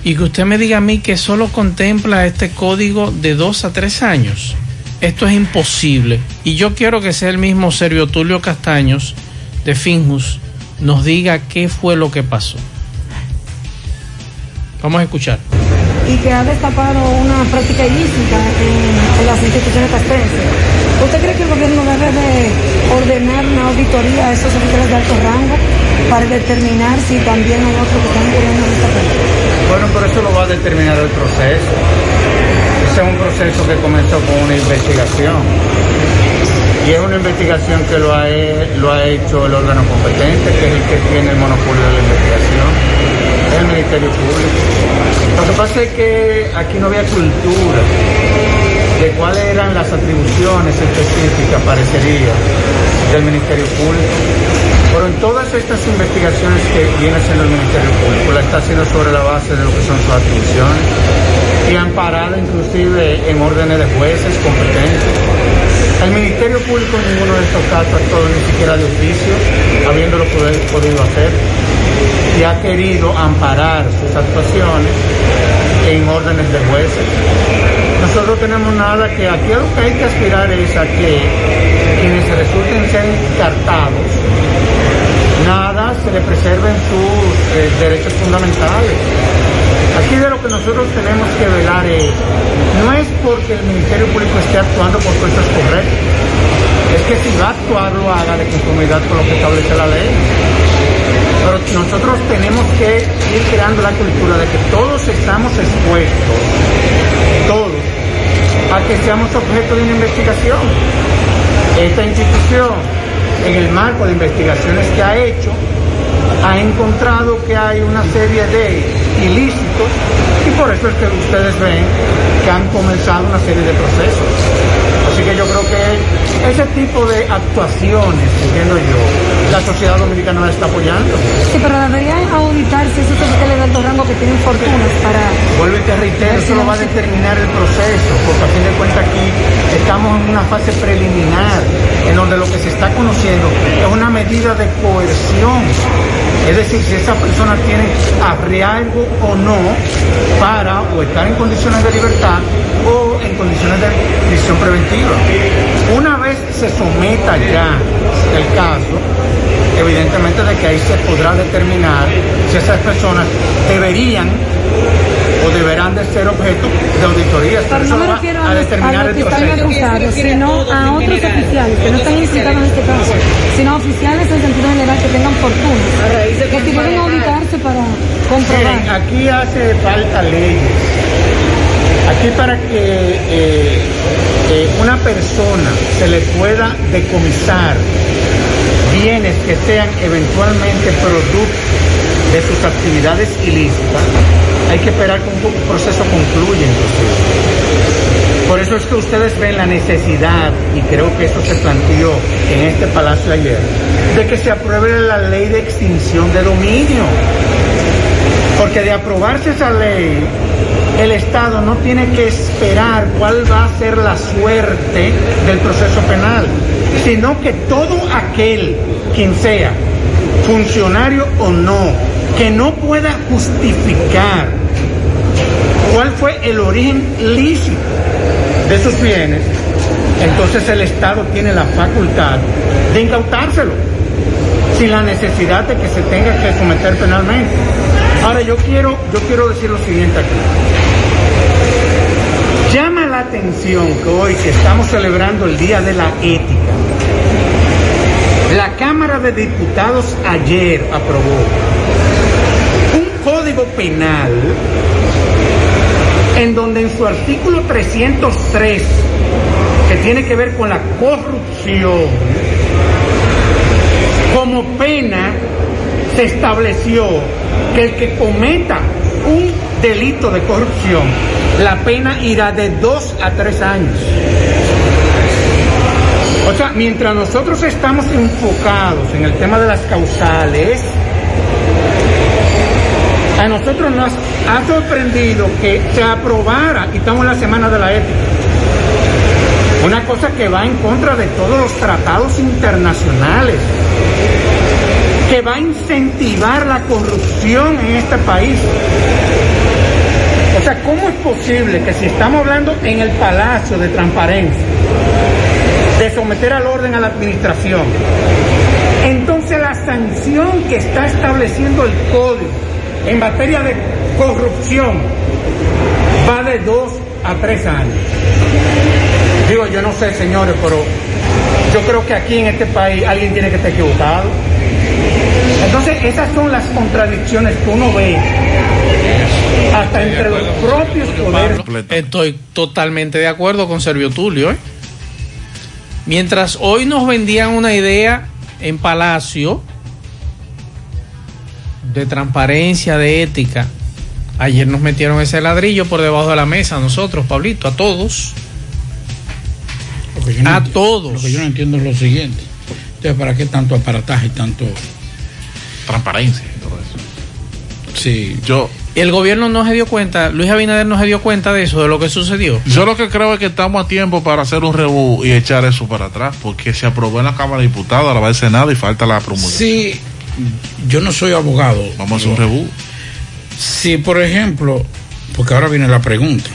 y que usted me diga a mí que solo contempla este código de dos a tres años. Esto es imposible. Y yo quiero que sea el mismo Servio Tulio Castaños de Finjus nos diga qué fue lo que pasó. Vamos a escuchar. y que ha destapado una práctica ilícita en, las instituciones castrenses. ¿Usted cree que el gobierno debe de ordenar una auditoría a esos oficiales de alto rango para determinar si también hay otros que están incurriendo en esta? Bueno, pero eso lo va a determinar el proceso. Ese es un proceso que comenzó con una investigación. Y es una investigación que lo ha, hecho el órgano competente, que es el que tiene el monopolio de la investigación, es el Ministerio Público. Lo que pasa es que aquí no había cultura de cuáles eran las atribuciones específicas, parecería, del Ministerio Público. Pero en todas estas investigaciones que viene haciendo el Ministerio Público, la está haciendo sobre la base de lo que son sus atribuciones y amparada inclusive en órdenes de jueces competentes. El Ministerio Público en ninguno de estos casos ha actuado ni siquiera de oficio, habiéndolo poder- podido hacer, y ha querido amparar sus actuaciones en órdenes de jueces. Nosotros tenemos nada que aquí a lo que hay que aspirar es a que quienes resulten ser descartados, nada se le preserven sus eh, derechos fundamentales. Aquí de lo que nosotros tenemos que velar es, no es porque el Ministerio Público esté actuando por cosas correctas, es que si va a actuar lo haga de conformidad con lo que establece la ley. Pero nosotros tenemos que ir creando la cultura de que todos estamos expuestos, todos, a que seamos objeto de una investigación. Esta institución, en el marco de investigaciones que ha hecho, ha encontrado que hay una serie de ilícitos y por eso es que ustedes ven que han comenzado una serie de procesos. Así que yo creo que ese tipo de actuaciones, entiendo yo, la sociedad dominicana la está apoyando. Sí, pero deberían auditarse esos oficiales de alto rango que tienen fortunas para... Vuelvo y te reitero, eso lo va a determinar el proceso, porque a fin de cuentas aquí estamos en una fase preliminar, en donde lo que se está conociendo es una medida de coerción. Es decir, si esa persona tiene arriesgo o no para o estar en condiciones de libertad o en condiciones de prisión preventiva. Una vez se someta ya el caso, evidentemente de que ahí se podrá determinar si esas personas deberían o deberán de ser objeto de auditorías. Pero no me refiero a a los, determinar a los el que están acusados, sino a otros oficiales que no están implicados en este caso, sino oficiales en sentido general que tengan fortuna, que si deben auditarse para comprobar. Miren, aquí hace falta leyes Aquí para que eh, eh, una persona se le pueda decomisar bienes que sean eventualmente producto de sus actividades ilícitas, hay que esperar que un proceso concluya. Por eso es que ustedes ven la necesidad, y creo que esto se planteó en este palacio ayer, de que se apruebe la ley de extinción de dominio. Porque de aprobarse esa ley, el Estado no tiene que esperar cuál va a ser la suerte del proceso penal, sino que todo aquel, quien sea, funcionario o no, que no pueda justificar cuál fue el origen lícito de sus bienes, entonces el Estado tiene la facultad de incautárselo sin la necesidad de que se tenga que someter penalmente. Ahora yo quiero, yo quiero decir lo siguiente aquí. Atención que hoy que estamos celebrando el Día de la Ética, la Cámara de Diputados ayer aprobó un código penal en donde en su artículo 303, que tiene que ver con la corrupción, como pena se estableció que el que cometa un delito de corrupción, la pena irá de dos a tres años. O sea, mientras nosotros estamos enfocados en el tema de las causales, a nosotros nos ha sorprendido que se aprobara, y estamos en la semana de la ética, una cosa que va en contra de todos los tratados internacionales, que va a incentivar la corrupción en este país. ¿Cómo es posible que si estamos hablando en el Palacio de Transparencia, de someter al orden a la administración, entonces la sanción que está estableciendo el código en materia de corrupción va de dos a tres años? Digo, yo no sé, señores, pero yo creo que aquí en este país alguien tiene que estar equivocado. Entonces, esas son las contradicciones que uno ve hasta entre los propios poderes. Estoy totalmente de acuerdo con Servio Tulio. ¿eh? Mientras hoy nos vendían una idea en Palacio de transparencia, de ética, ayer nos metieron ese ladrillo por debajo de la mesa a nosotros, Pablito, a todos. no a todos. Lo que yo no entiendo es lo siguiente. Entonces, ¿para qué tanto aparataje y tanto transparencia y todo eso? Sí. Yo, el gobierno no se dio cuenta, Luis Abinader no se dio cuenta de eso, de lo que sucedió. yo lo que creo es que estamos a tiempo para hacer un rebú y echar eso para atrás, porque se aprobó en la Cámara de Diputados, ahora va al Senado y falta la promulgación. Sí, yo no soy abogado. Vamos a hacer un rebú. Si, por ejemplo, porque ahora viene la pregunta,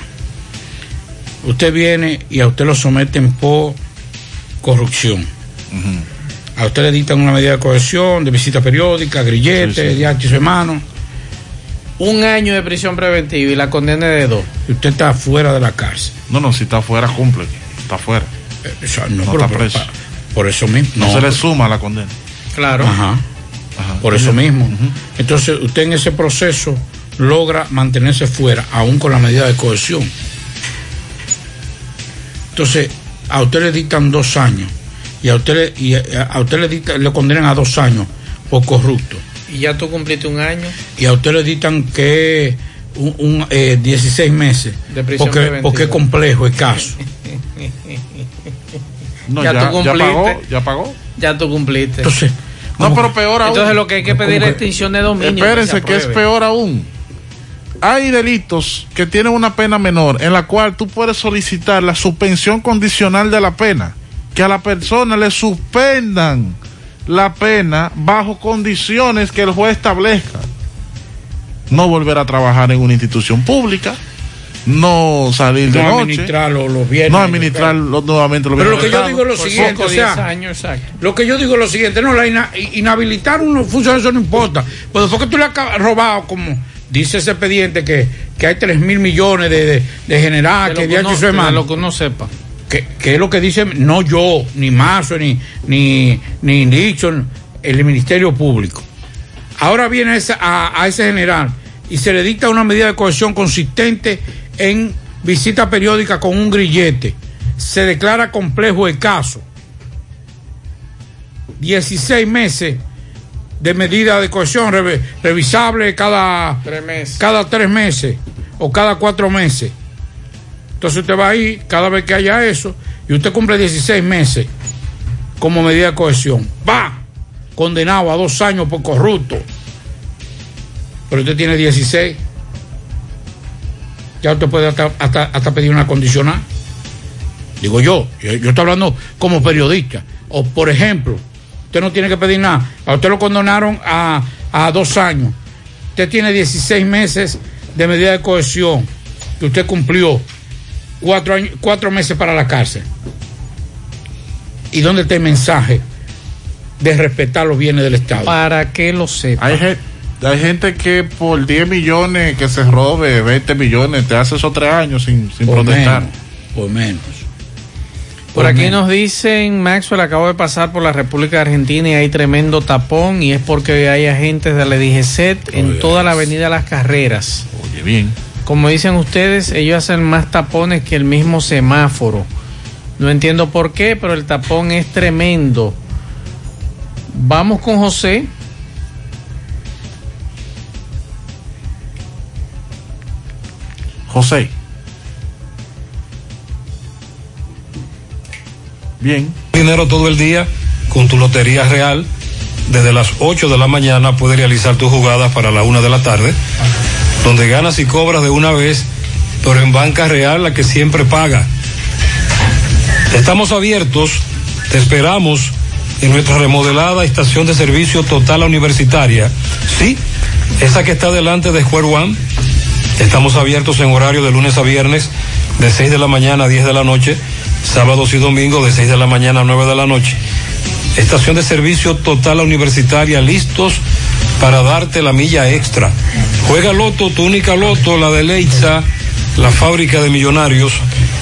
usted viene y a usted lo someten por corrupción. A usted le dictan una medida de cohesión, de visita periódica, grillete, Sí, sí. diario y su hermano, Un año de prisión preventiva y la condena es de dos. y usted está fuera de la cárcel. No, no, si está afuera, cumple. Está afuera. Eh, o sea, no, No pero- está pero- preso. pa- por eso mismo. No, se le suma la condena. Claro. Ajá. Por eso mismo. Entonces, usted en ese proceso logra mantenerse fuera, aún con la medida de cohesión. Entonces, a usted le dictan dos años y a usted le, y a, a usted le, dictan- le condenan a dos años por corrupto. Y ya tú cumpliste un año. Y a usted le dictan que un, un, eh, 16 meses. De prisión porque, preventiva. porque es complejo, es caso. No, ya, ya- tú ya cumpliste. pagó, ya pagó. Ya tú cumpliste. Entonces, No, pero peor aún. Entonces lo que hay que pedir es extinción de dominio. Espérense, se que es peor aún. Hay delitos que tienen una pena menor en la cual tú puedes solicitar la suspensión condicional de la pena. Que a la persona le suspendan la pena bajo condiciones que el juez establezca. No volver a trabajar en una institución pública. No salir de No noche. administrar los, los bienes. no administrar los- nuevamente los Pero lo bienes que yo digo es lo Por siguiente, o sea, años. Lo que yo digo es lo siguiente, no, la ina- inhabilitar unos funcionarios eso no importa. Pues después que tú le has robado, como dice ese expediente, que, que hay 3 mil millones de, de, de general, De que que su hermano. de lo que uno sepa. Que, que es lo que dice, no yo, ni Mazo, ni, ni, ni Nixon, el Ministerio Público. Ahora viene a, a ese general y se le dicta una medida de cohesión consistente en visita periódica con un grillete. Se declara complejo el caso. 16 meses de medida de cohesión revisable cada Tres meses. cada tres meses o cada cuatro meses. Entonces usted va ahí cada vez que haya eso y usted cumple 16 meses como medida de cohesión. Va condenado a dos años por corrupto. Pero usted tiene 16. Ya usted puede hasta, hasta, hasta pedir una condicional. Digo yo, yo, estoy hablando como periodista. O por ejemplo, usted no tiene que pedir nada. A usted lo condenaron a, a dos años. Usted tiene 16 meses de medida de cohesión que usted cumplió. Cuatro, años, cuatro meses para la cárcel. ¿Y dónde está el mensaje de respetar los bienes del Estado? Para que lo sepa. Hay, hay gente que por 10 millones que se robe, 20 millones, te hace esos tres años sin, sin Por protestar. menos, por menos. Por aquí nos dicen, Maxwell acabo de pasar por la República de Argentina y hay tremendo tapón y es porque hay agentes de la DGCET en toda la avenida Las Carreras. Oye, bien. Como dicen ustedes, ellos hacen más tapones que el mismo semáforo. No entiendo por qué, pero el tapón es tremendo. Vamos con José. José. Bien. dinero todo el día con tu Lotería Real. Desde las 8 de la mañana puedes realizar tus jugadas para la 1 de la tarde, donde ganas y cobras de una vez, pero en Banca Real la que siempre paga. Estamos abiertos, te esperamos en nuestra remodelada estación de servicio total universitaria. Sí, esa que está delante de Square One. Estamos abiertos en horario de lunes a viernes, de 6 de la mañana a 10 de la noche, sábados y domingos de 6 de la mañana a 9 de la noche. Estación de servicio total universitaria, listos para darte la milla extra. Juega Loto, tu única Loto, la de Leitza, la fábrica de millonarios,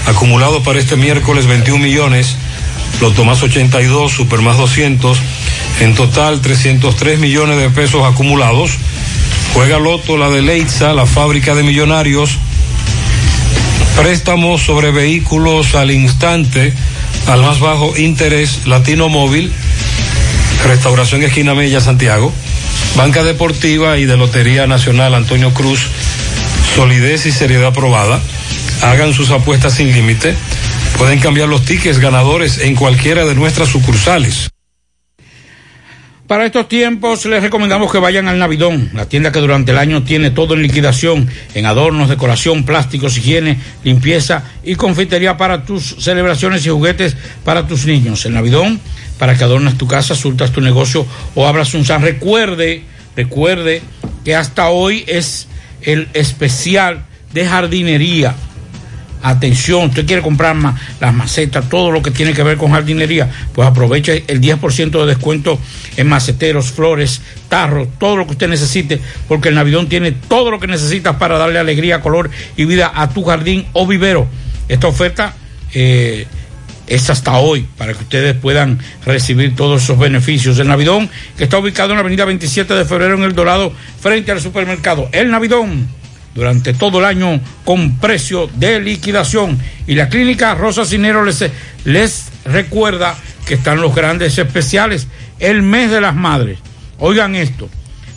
acumulado para este miércoles 21 millones, Loto más 82, Super más 200, en total 303 millones de pesos acumulados. Juega Loto, la de Leitza, la fábrica de millonarios, préstamos sobre vehículos al instante, al más bajo interés, Latino Móvil, Restauración Esquina Mella, Santiago, Banca Deportiva y de Lotería Nacional Antonio Cruz, solidez y seriedad probada. Hagan sus apuestas sin límite. Pueden cambiar los tickets ganadores en cualquiera de nuestras sucursales. Para estos tiempos les recomendamos que vayan al Navidón, la tienda que durante el año tiene todo en liquidación, en adornos, decoración, plásticos, higiene, limpieza y confitería para tus celebraciones y juguetes para tus niños. El Navidón, para que adornes tu casa, surtas tu negocio o abras un san. Recuerde, recuerde que hasta hoy es el especial de jardinería. Atención, usted quiere comprar ma- las macetas, todo lo que tiene que ver con jardinería, pues aproveche el 10% de descuento en maceteros, flores, tarros, todo lo que usted necesite, porque el Navidón tiene todo lo que necesitas para darle alegría, color y vida a tu jardín o vivero. Esta oferta eh, es hasta hoy para que ustedes puedan recibir todos esos beneficios. El Navidón, que está ubicado en la avenida 27 de febrero en El Dorado, frente al supermercado. El Navidón, durante todo el año con precio de liquidación. Y la clínica Rosa Cinero les, les recuerda que están los grandes especiales, el mes de las madres. Oigan esto.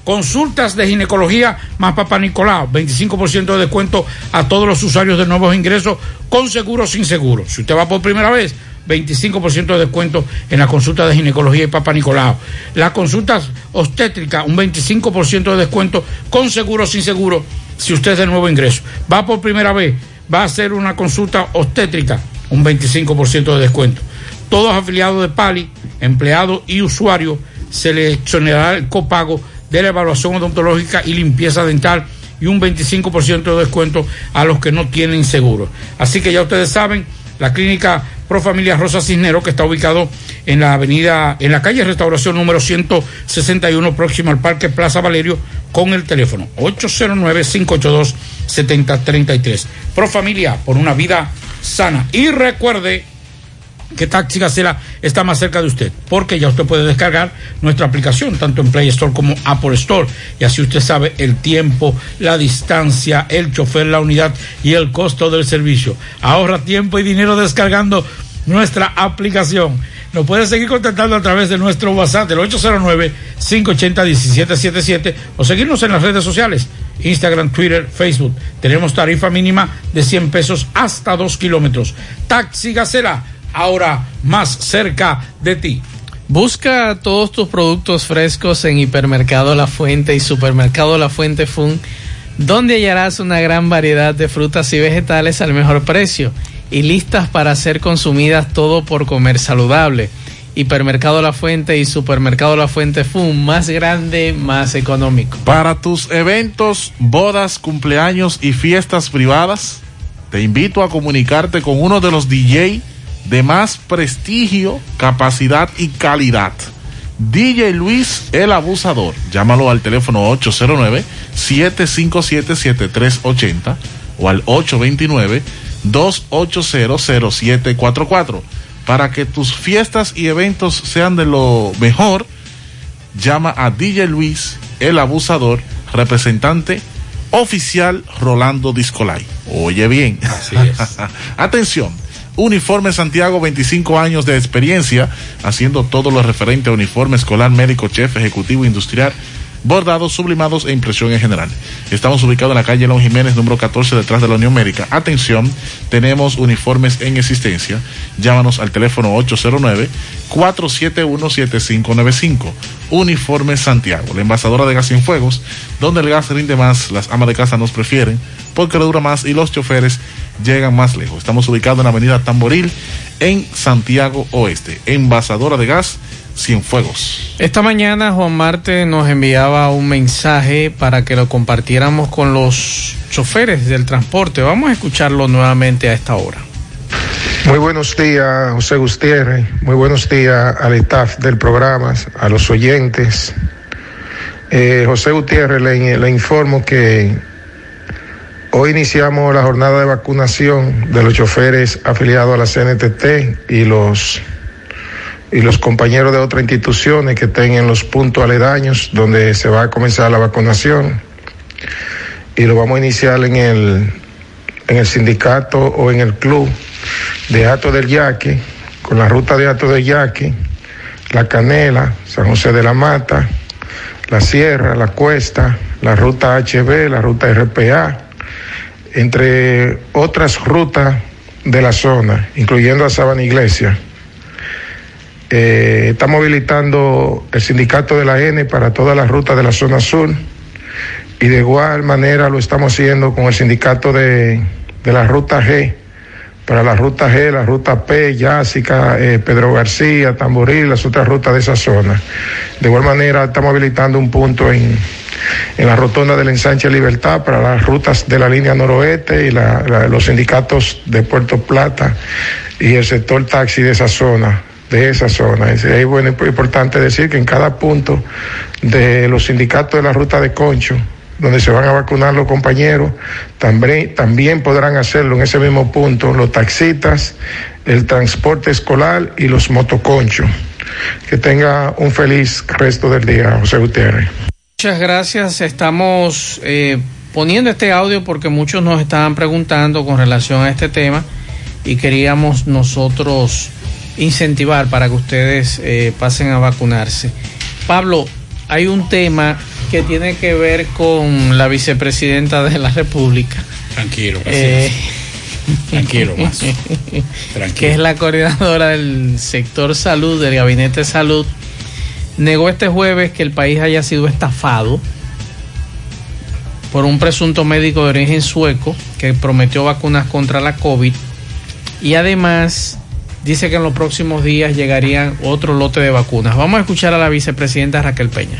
Consultas de ginecología más Papá Nicolau, 25% de descuento a todos los usuarios de nuevos ingresos con seguro sin seguro. Si usted va por primera vez, 25% de descuento en la consulta de ginecología y Papá Nicolau. Las consultas obstétricas, un 25% de descuento con seguro o sin seguro si usted es de nuevo ingreso. Va por primera vez, va a hacer una consulta obstétrica, un 25% de descuento. Todos afiliados de Pali, empleados y usuarios, se les exonerará el copago de la evaluación odontológica y limpieza dental y un 25% de descuento a los que no tienen seguro. Así que ya ustedes saben, la clínica Pro Familia Rosa Cisnero, que está ubicado en la avenida, en la calle Restauración número 161, próximo al Parque Plaza Valerio, con el teléfono 809-582-7033. Pro Familia, por una vida sana. Y recuerde que Taxi Gacela está más cerca de usted, porque ya usted puede descargar nuestra aplicación, tanto en Play Store como Apple Store, y así usted sabe el tiempo, la distancia, el chofer, la unidad y el costo del servicio. Ahorra tiempo y dinero descargando nuestra aplicación. Nos puede seguir contactando a través de nuestro WhatsApp del 809-580-1777 o seguirnos en las redes sociales, Instagram, Twitter, Facebook. Tenemos tarifa mínima de 100 pesos hasta 2 kilómetros. Taxi Gacela, ahora más cerca de ti. Busca todos tus productos frescos en Hipermercado La Fuente y Supermercado La Fuente Fun, donde hallarás una gran variedad de frutas y vegetales al mejor precio y listas para ser consumidas todo por comer saludable. Hipermercado La Fuente y Supermercado La Fuente Fun, más grande, más económico. Para tus eventos, bodas, cumpleaños y fiestas privadas, te invito a comunicarte con uno de los DJ de más prestigio, capacidad y calidad. DJ Luis el Abusador. Llámalo al teléfono 809-757-7380 o al 829-280-0744. Para que tus fiestas y eventos sean de lo mejor, llama a DJ Luis el Abusador, representante oficial Rolando Discolay. Oye bien. Atención. Uniforme Santiago, 25 años de experiencia haciendo todo lo referente a uniforme escolar, médico, chef, ejecutivo, industrial, bordados, sublimados e impresión en general. Estamos ubicados en la calle León Jiménez, número 14, detrás de la Unión Médica. Atención, tenemos uniformes en existencia. Llámanos al teléfono 809-471-7595. Uniforme Santiago, la envasadora de gas sin fuegos, donde el gas rinde más, las amas de casa nos prefieren, porque le dura más y los choferes llegan más lejos. Estamos ubicados en la avenida Tamboril, en Santiago Oeste. Envasadora de gas Cienfuegos. Esta mañana Juan Marte nos enviaba un mensaje para que lo compartiéramos con los choferes del transporte. Vamos a escucharlo nuevamente a esta hora. Muy buenos días, José Gutiérrez. Muy buenos días al staff del programa, a los oyentes. Eh, José Gutiérrez, le, le informo que hoy iniciamos la jornada de vacunación de los choferes afiliados a la CNTT y los y los compañeros de otras instituciones que estén en los puntos aledaños donde se va a comenzar la vacunación. Y lo vamos a iniciar en el, en el sindicato o en el club de Ato del Yaque, con la ruta de Ato del Yaque, La Canela, San José de la Mata, La Sierra, La Cuesta, la ruta HB, la ruta RPA, entre otras rutas de la zona, incluyendo a Sabana Iglesia. Eh, está movilizando el sindicato de la N para todas las rutas de la zona sur y de igual manera lo estamos haciendo con el sindicato de, de la ruta G, para la ruta G, la ruta P, Yásica, eh, Pedro García, Tamboril, las otras rutas de esa zona. De igual manera estamos habilitando un punto en, en la rotonda del ensanche Libertad para las rutas de la línea noroeste y los sindicatos de Puerto Plata y el sector taxi de esa zona de esa zona. Es ahí bueno, es importante decir que en cada punto de los sindicatos de la ruta de Concho, donde se van a vacunar los compañeros, también, también podrán hacerlo en ese mismo punto los taxistas, el transporte escolar y los motoconchos. Que tenga un feliz resto del día, José Gutiérrez. Muchas gracias. Estamos eh, poniendo este audio porque muchos nos estaban preguntando con relación a este tema y queríamos nosotros incentivar para que ustedes eh, pasen a vacunarse. Pablo, hay un tema que tiene que ver con la vicepresidenta de la República. Tranquilo, Eh, Tranquilo, más. que es la coordinadora del sector salud, del gabinete de salud, negó este jueves que el país haya sido estafado por un presunto médico de origen sueco que prometió vacunas contra la COVID y además dice que en los próximos días llegarían otro lote de vacunas. Vamos a escuchar a la vicepresidenta Raquel Peña.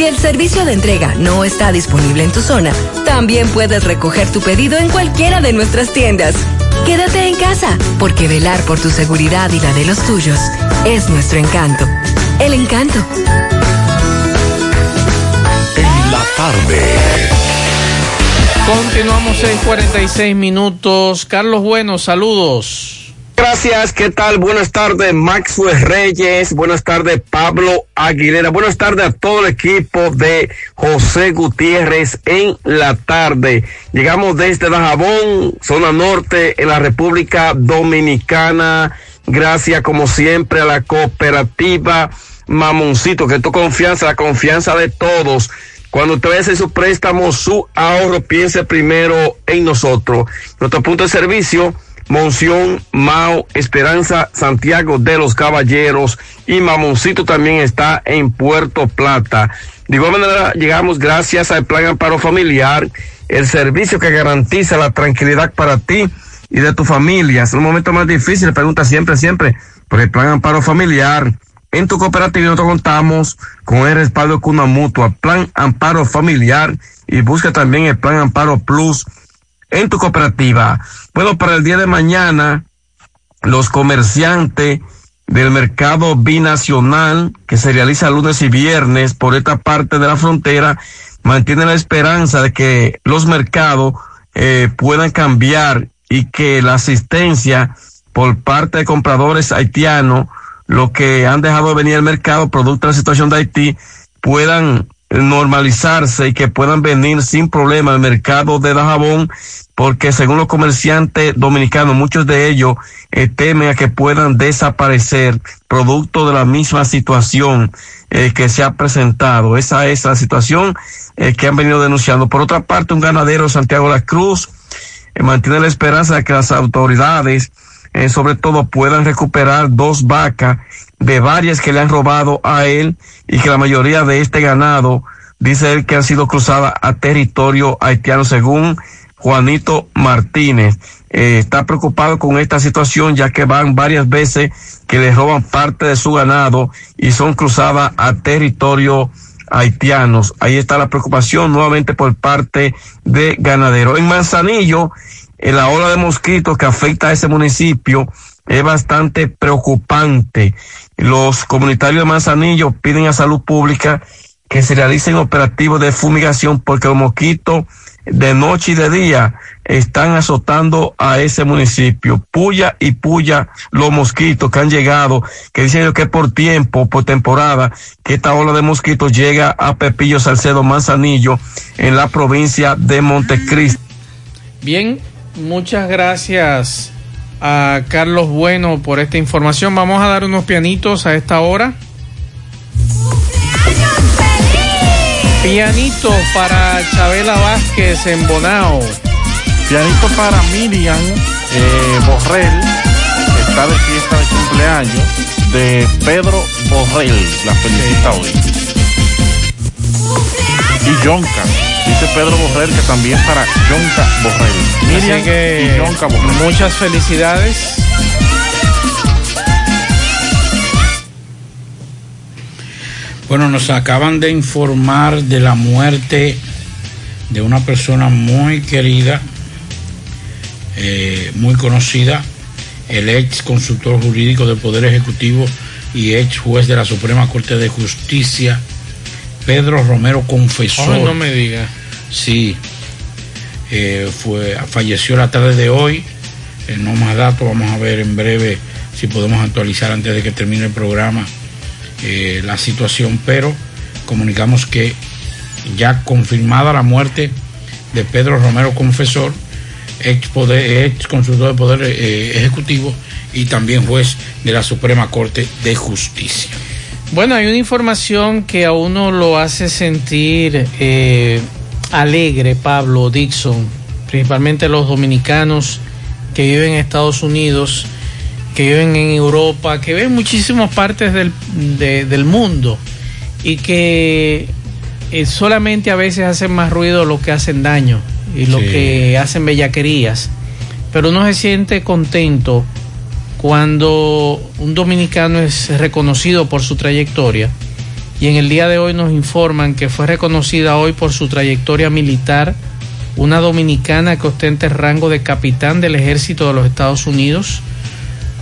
Si el servicio de entrega no está disponible en tu zona, también puedes recoger tu pedido en cualquiera de nuestras tiendas. Quédate en casa, porque velar por tu seguridad y la de los tuyos es nuestro encanto. El encanto. En la tarde. Continuamos en 46 minutos. Carlos Bueno, saludos. Gracias, ¿qué tal? Buenas tardes, Maxwell Reyes. Buenas tardes, Pablo Aguilera. Buenas tardes a todo el equipo de José Gutiérrez en la tarde. Llegamos desde Dajabón, zona norte, en la República Dominicana. Gracias, como siempre, a la cooperativa Mamoncito, que tu confianza, la confianza de todos. Cuando usted vaya su préstamo, su ahorro, piense primero en nosotros. Nuestro punto de servicio, Monción, Mao, Esperanza, Santiago de los Caballeros y Mamoncito también está en Puerto Plata. De igual manera, llegamos gracias al Plan Amparo Familiar, el servicio que garantiza la tranquilidad para ti y de tu familia. Es un momento más difícil, pregunta siempre, siempre, por el Plan Amparo Familiar. En tu cooperativa nosotros contamos con el respaldo de Cuna Mutua, Plan Amparo Familiar y busca también el Plan Amparo Plus en tu cooperativa. Bueno, para el día de mañana, los comerciantes del mercado binacional que se realiza lunes y viernes por esta parte de la frontera mantienen la esperanza de que los mercados eh, puedan cambiar y que la asistencia por parte de compradores haitianos, lo que han dejado de venir al mercado producto de la situación de Haití, puedan normalizarse y que puedan venir sin problema al mercado de Dajabón, porque según los comerciantes dominicanos, muchos de ellos eh, temen a que puedan desaparecer producto de la misma situación eh, que se ha presentado. Esa es la situación eh, que han venido denunciando. Por otra parte, un ganadero de Santiago la Cruz mantiene la esperanza de que las autoridades, sobre todo, puedan recuperar dos vacas de varias que le han robado a él y que la mayoría de este ganado dice él que han sido cruzadas a territorio haitiano según Juanito Martínez. Eh, está preocupado con esta situación ya que van varias veces que le roban parte de su ganado y son cruzadas a territorio haitianos. Ahí está la preocupación nuevamente por parte de ganaderos. En Manzanillo, en la ola de mosquitos que afecta a ese municipio es bastante preocupante. Los comunitarios de Manzanillo piden a salud pública que se realicen operativos de fumigación porque los mosquitos de noche y de día están azotando a ese municipio. Puya y puya los mosquitos que han llegado, que dicen que por tiempo, por temporada, que esta ola de mosquitos llega a Pepillo Salcedo Manzanillo en la provincia de Montecristo. Bien, muchas gracias a Carlos Bueno por esta información. Vamos a dar unos pianitos a esta hora. Pianito para Chabela Vázquez en Bonao. Pianito para Miriam eh, Borrell, que está de fiesta de cumpleaños, de Pedro Borrell, la felicita hoy. Y Yonka, dice Pedro Borrell que también para Yonka Borrell. Miriam Así que y Borrell. muchas felicidades. Bueno, nos acaban de informar de la muerte de una persona muy querida eh, muy conocida, el ex consultor jurídico del Poder Ejecutivo y ex juez de la Suprema Corte de Justicia, Pedro Romero Confesor. Ay, no me diga. Sí, eh, fue, falleció la tarde de hoy. Eh, no más datos, vamos a ver en breve si podemos actualizar antes de que termine el programa eh, la situación, pero comunicamos que ya confirmada la muerte de Pedro Romero Confesor, ex, ex consultor de Poder Ejecutivo y también juez de la Suprema Corte de Justicia. Bueno, hay una información que a uno lo hace sentir alegre, Pablo Dixon, principalmente los dominicanos que viven en Estados Unidos, que viven en Europa, que viven en muchísimas partes del, de- del mundo y que eh, solamente a veces hacen más ruido lo que hacen daño y lo Sí. que hacen bellaquerías. Pero uno se siente contento cuando un dominicano es reconocido por su trayectoria y en el día de hoy nos informan que fue reconocida hoy por su trayectoria militar una dominicana que ostenta el rango de capitán del ejército de los Estados Unidos,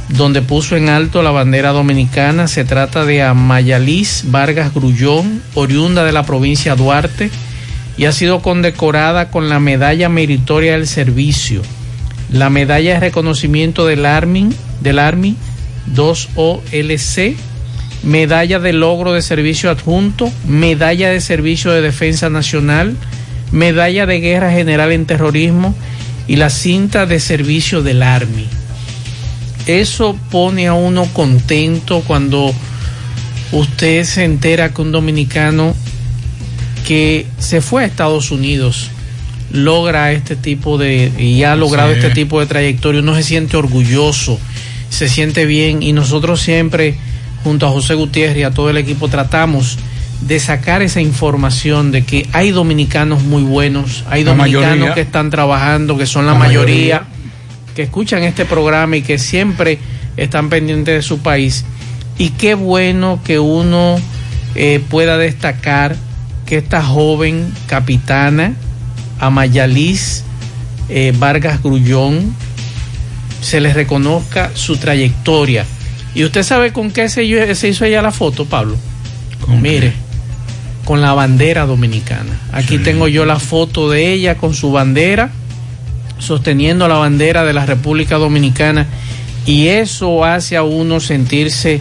donde puso en alto la bandera dominicana. Se trata de Amayalis Vargas Grullón, oriunda de la provincia Duarte, y ha sido condecorada con la Medalla Meritoria del Servicio, la Medalla de Reconocimiento del Army, del Army 2OLC, Medalla de Logro de Servicio Adjunto, Medalla de Servicio de Defensa Nacional, Medalla de Guerra General en Terrorismo y la cinta de servicio del Army. Eso pone a uno contento cuando usted se entera que un dominicano que se fue a Estados Unidos logra este tipo de y ha logrado Sí. este tipo de trayectoria, uno se siente orgulloso, se siente bien y nosotros siempre junto a José Gutiérrez y a todo el equipo tratamos de sacar esa información de que hay dominicanos muy buenos, hay La dominicanos mayoría. que están trabajando, que son la, La mayoría, mayoría. que escuchan este programa y que siempre están pendientes de su país. Y qué bueno que uno eh, pueda destacar que esta joven capitana, Amayalis eh, Vargas Grullón, se le reconozca su trayectoria. ¿Y usted sabe con qué se, se hizo ella la foto, Pablo? Mire, con la bandera dominicana. Aquí tengo yo la foto de ella con su bandera, sosteniendo la bandera de la República Dominicana. Y eso hace a uno sentirse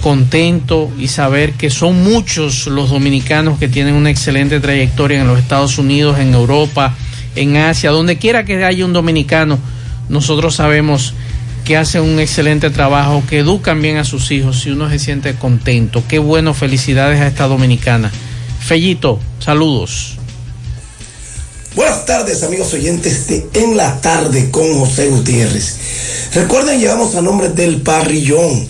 contento y saber que son muchos los dominicanos que tienen una excelente trayectoria en los Estados Unidos, en Europa, en Asia, donde quiera que haya un dominicano, nosotros sabemos que hacen un excelente trabajo, que educan bien a sus hijos y uno se siente contento. Qué bueno, felicidades a esta dominicana. Fellito, saludos. Buenas tardes, amigos oyentes de En la Tarde con José Gutiérrez. Recuerden, llegamos a nombre del Parrillón,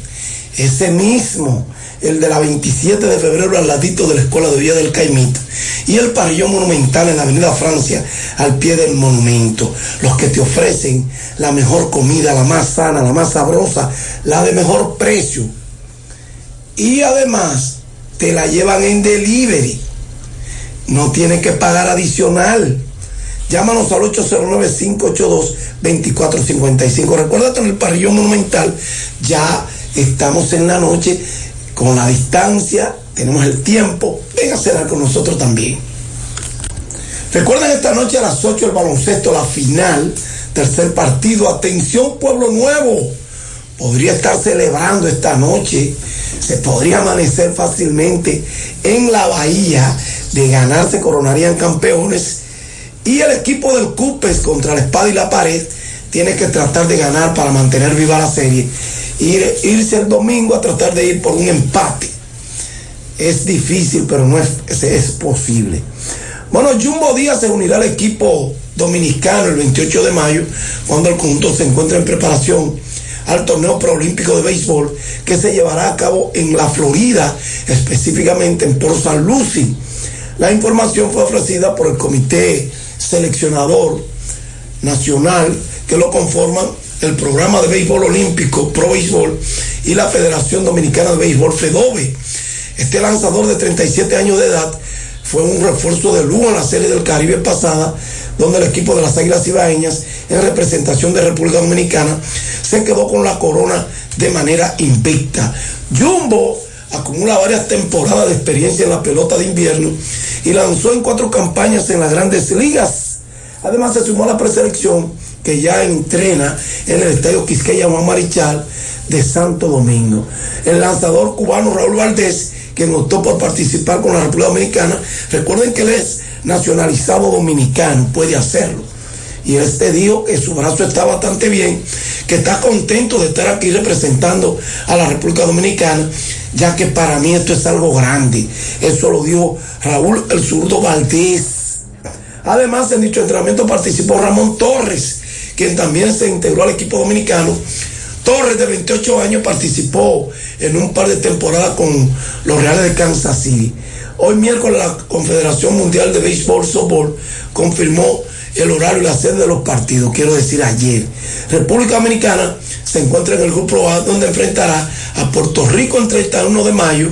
ese mismo, el de la 27 de febrero al ladito de la Escuela de Villa del Caimito, y el Parrillón Monumental en la Avenida Francia, al pie del monumento. Los que te ofrecen la mejor comida, la más sana, la más sabrosa, la de mejor precio. Y además, te la llevan en delivery. No tienes que pagar adicional. Llámanos al 809-582-2455. Recuerda que en el parrillón monumental ya estamos en la noche con la distancia, tenemos el tiempo. Venga a cenar con nosotros también. Recuerden esta noche a las 8 el baloncesto, la final, tercer partido. Atención, Pueblo Nuevo. Podría estar celebrando esta noche. Se podría amanecer fácilmente en la bahía. De ganarse coronarían campeones. Y el equipo del Cupes contra la espada y la pared tiene que tratar de ganar para mantener viva la serie. Ir, irse el domingo a tratar de ir por un empate. Es difícil, pero no es, es, es posible. Bueno, Jumbo Díaz se unirá al equipo dominicano el 28 de mayo, cuando el conjunto se encuentra en preparación al torneo preolímpico de béisbol que se llevará a cabo en la Florida, específicamente en Port St. Lucie. La información fue ofrecida por el comité seleccionador nacional que lo conforman el programa de béisbol olímpico Pro Béisbol y la Federación Dominicana de Béisbol FEDOBE. Este lanzador de 37 años de edad fue un refuerzo de lujo en la serie del Caribe pasada donde el equipo de las Águilas Ibaeñas, en representación de República Dominicana, se quedó con la corona de manera invicta. Jumbo acumula varias temporadas de experiencia en la pelota de invierno y lanzó en cuatro campañas en las grandes ligas. Además se sumó a la preselección que ya entrena en el estadio Quisqueya Juan Marichal de Santo Domingo. El lanzador cubano Raúl Valdés, quien optó por participar con la República Dominicana, recuerden que él es nacionalizado dominicano, puede hacerlo. Y este dijo que su brazo está bastante bien, que está contento de estar aquí representando a la República Dominicana, ya que para mí esto es algo grande. Eso lo dijo Raúl el zurdo Valdés. Además, en dicho entrenamiento participó Ramón Torres, quien también se integró al equipo dominicano. Torres, de 28 años, participó en un par de temporadas con los Reales de Kansas City. Hoy miércoles la Confederación Mundial de Béisbol Softball confirmó el horario y la sede de los partidos, quiero decir ayer. República Dominicana se encuentra en el grupo A donde enfrentará a Puerto Rico el 31 de mayo,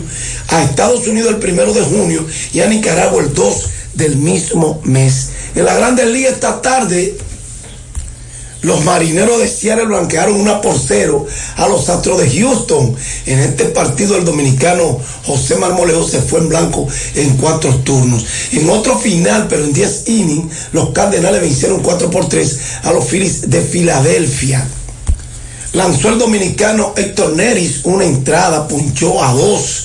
a Estados Unidos el 1 de junio y a Nicaragua el 2 del mismo mes. En la Grandes Ligas esta tarde los marineros de Seattle blanquearon una por cero a los Astros de Houston. En este partido el dominicano José Marmolejo se fue en blanco en cuatro turnos. En otro final, pero en 10 innings, los Cardenales vencieron 4 por 3 a los Phillies de Filadelfia. Lanzó el dominicano Héctor Neris una entrada, punchó a dos.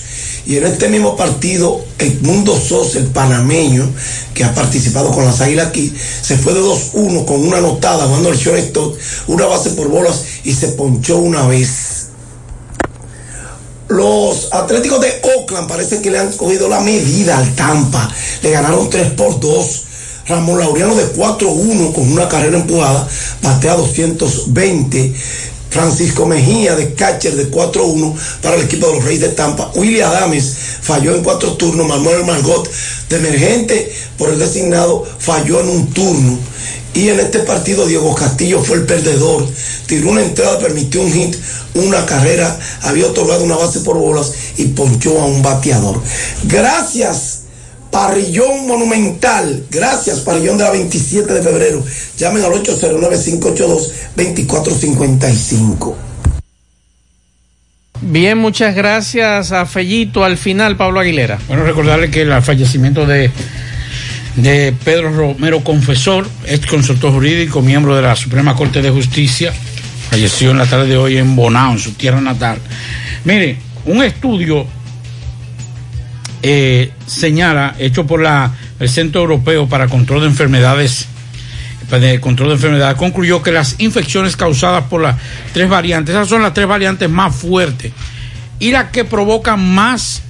Y en este mismo partido, Edmundo Sosa, el panameño, que ha participado con las águilas aquí, se fue de 2-1 con una anotada, jugando el shortstop, una base por bolas y se ponchó una vez. Los Atléticos de Oakland parece que le han cogido la medida al Tampa. Le ganaron 3 por 2. Ramón Laureano de 4-1 con una carrera empujada, batea 220. Francisco Mejía de catcher de 4-1 para el equipo de los Reyes de Tampa. William Adames falló en cuatro turnos. Manuel Margot de emergente por el designado falló en un turno. Y en este partido Diego Castillo fue el perdedor. Tiró una entrada, permitió un hit, una carrera, había otorgado una base por bolas y ponchó a un bateador. Gracias. Parrillón Monumental. Gracias, Parrillón de la 27 de febrero. Llamen al 809-582-2455. Bien, muchas gracias a Fellito. Al final, Pablo Aguilera. Bueno, recordarle que el fallecimiento de, de Pedro Romero Confesor, ex consultor jurídico, miembro de la Suprema Corte de Justicia, falleció en la tarde de hoy en Bonao, en su tierra natal. Mire, un estudio eh, señala, hecho por la, el Centro Europeo para Control de Enfermedades, de control de enfermedades, concluyó que las infecciones causadas por las tres variantes, esas son las tres variantes más fuertes y las que provocan más,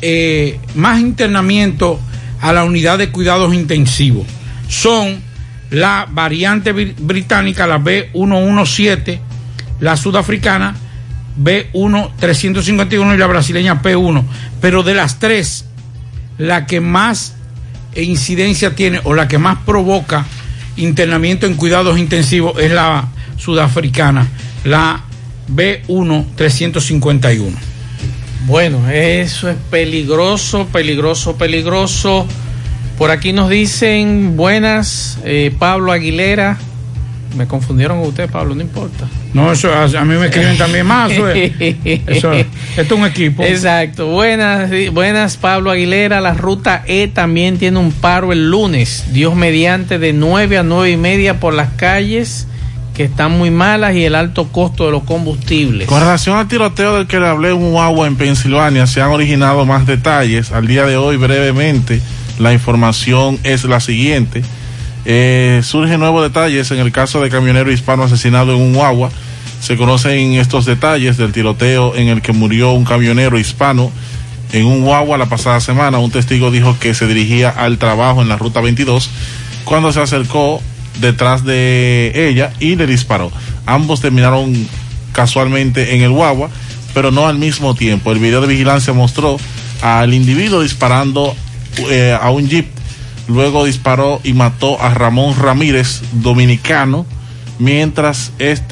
eh, más internamiento a la unidad de cuidados intensivos. Son la variante br- británica, la B117, la sudafricana, B1 351 y la brasileña P1. Pero de las tres, la que más incidencia tiene o la que más provoca internamiento en cuidados intensivos es la sudafricana, la B1 351. Bueno, eso es peligroso, peligroso, peligroso. Por aquí nos dicen buenas, eh, Pablo Aguilera. Me confundieron con usted, Pablo, no importa. No, eso a, mí me escriben también más. Eso es, eso es- esto es un equipo. Exacto. Buenas, buenas, Pablo Aguilera. La ruta E también tiene un paro el lunes. Dios mediante de 9 a 9 y media por las calles que están muy malas y el alto costo de los combustibles. Con relación al tiroteo del que le hablé en agua en Pensilvania, se han originado más detalles. Al día de hoy, brevemente, la información es la siguiente. Eh, surgen nuevos detalles en el caso de camionero hispano asesinado en un agua. Se conocen estos detalles del tiroteo en el que murió un camionero hispano en un guagua la pasada semana. Un testigo dijo que se dirigía al trabajo en la ruta 22 cuando se acercó detrás de ella y le disparó. Ambos terminaron casualmente en el guagua, pero no al mismo tiempo. El video de vigilancia mostró al individuo disparando eh, a un jeep. Luego disparó y mató a Ramón Ramírez, dominicano, mientras este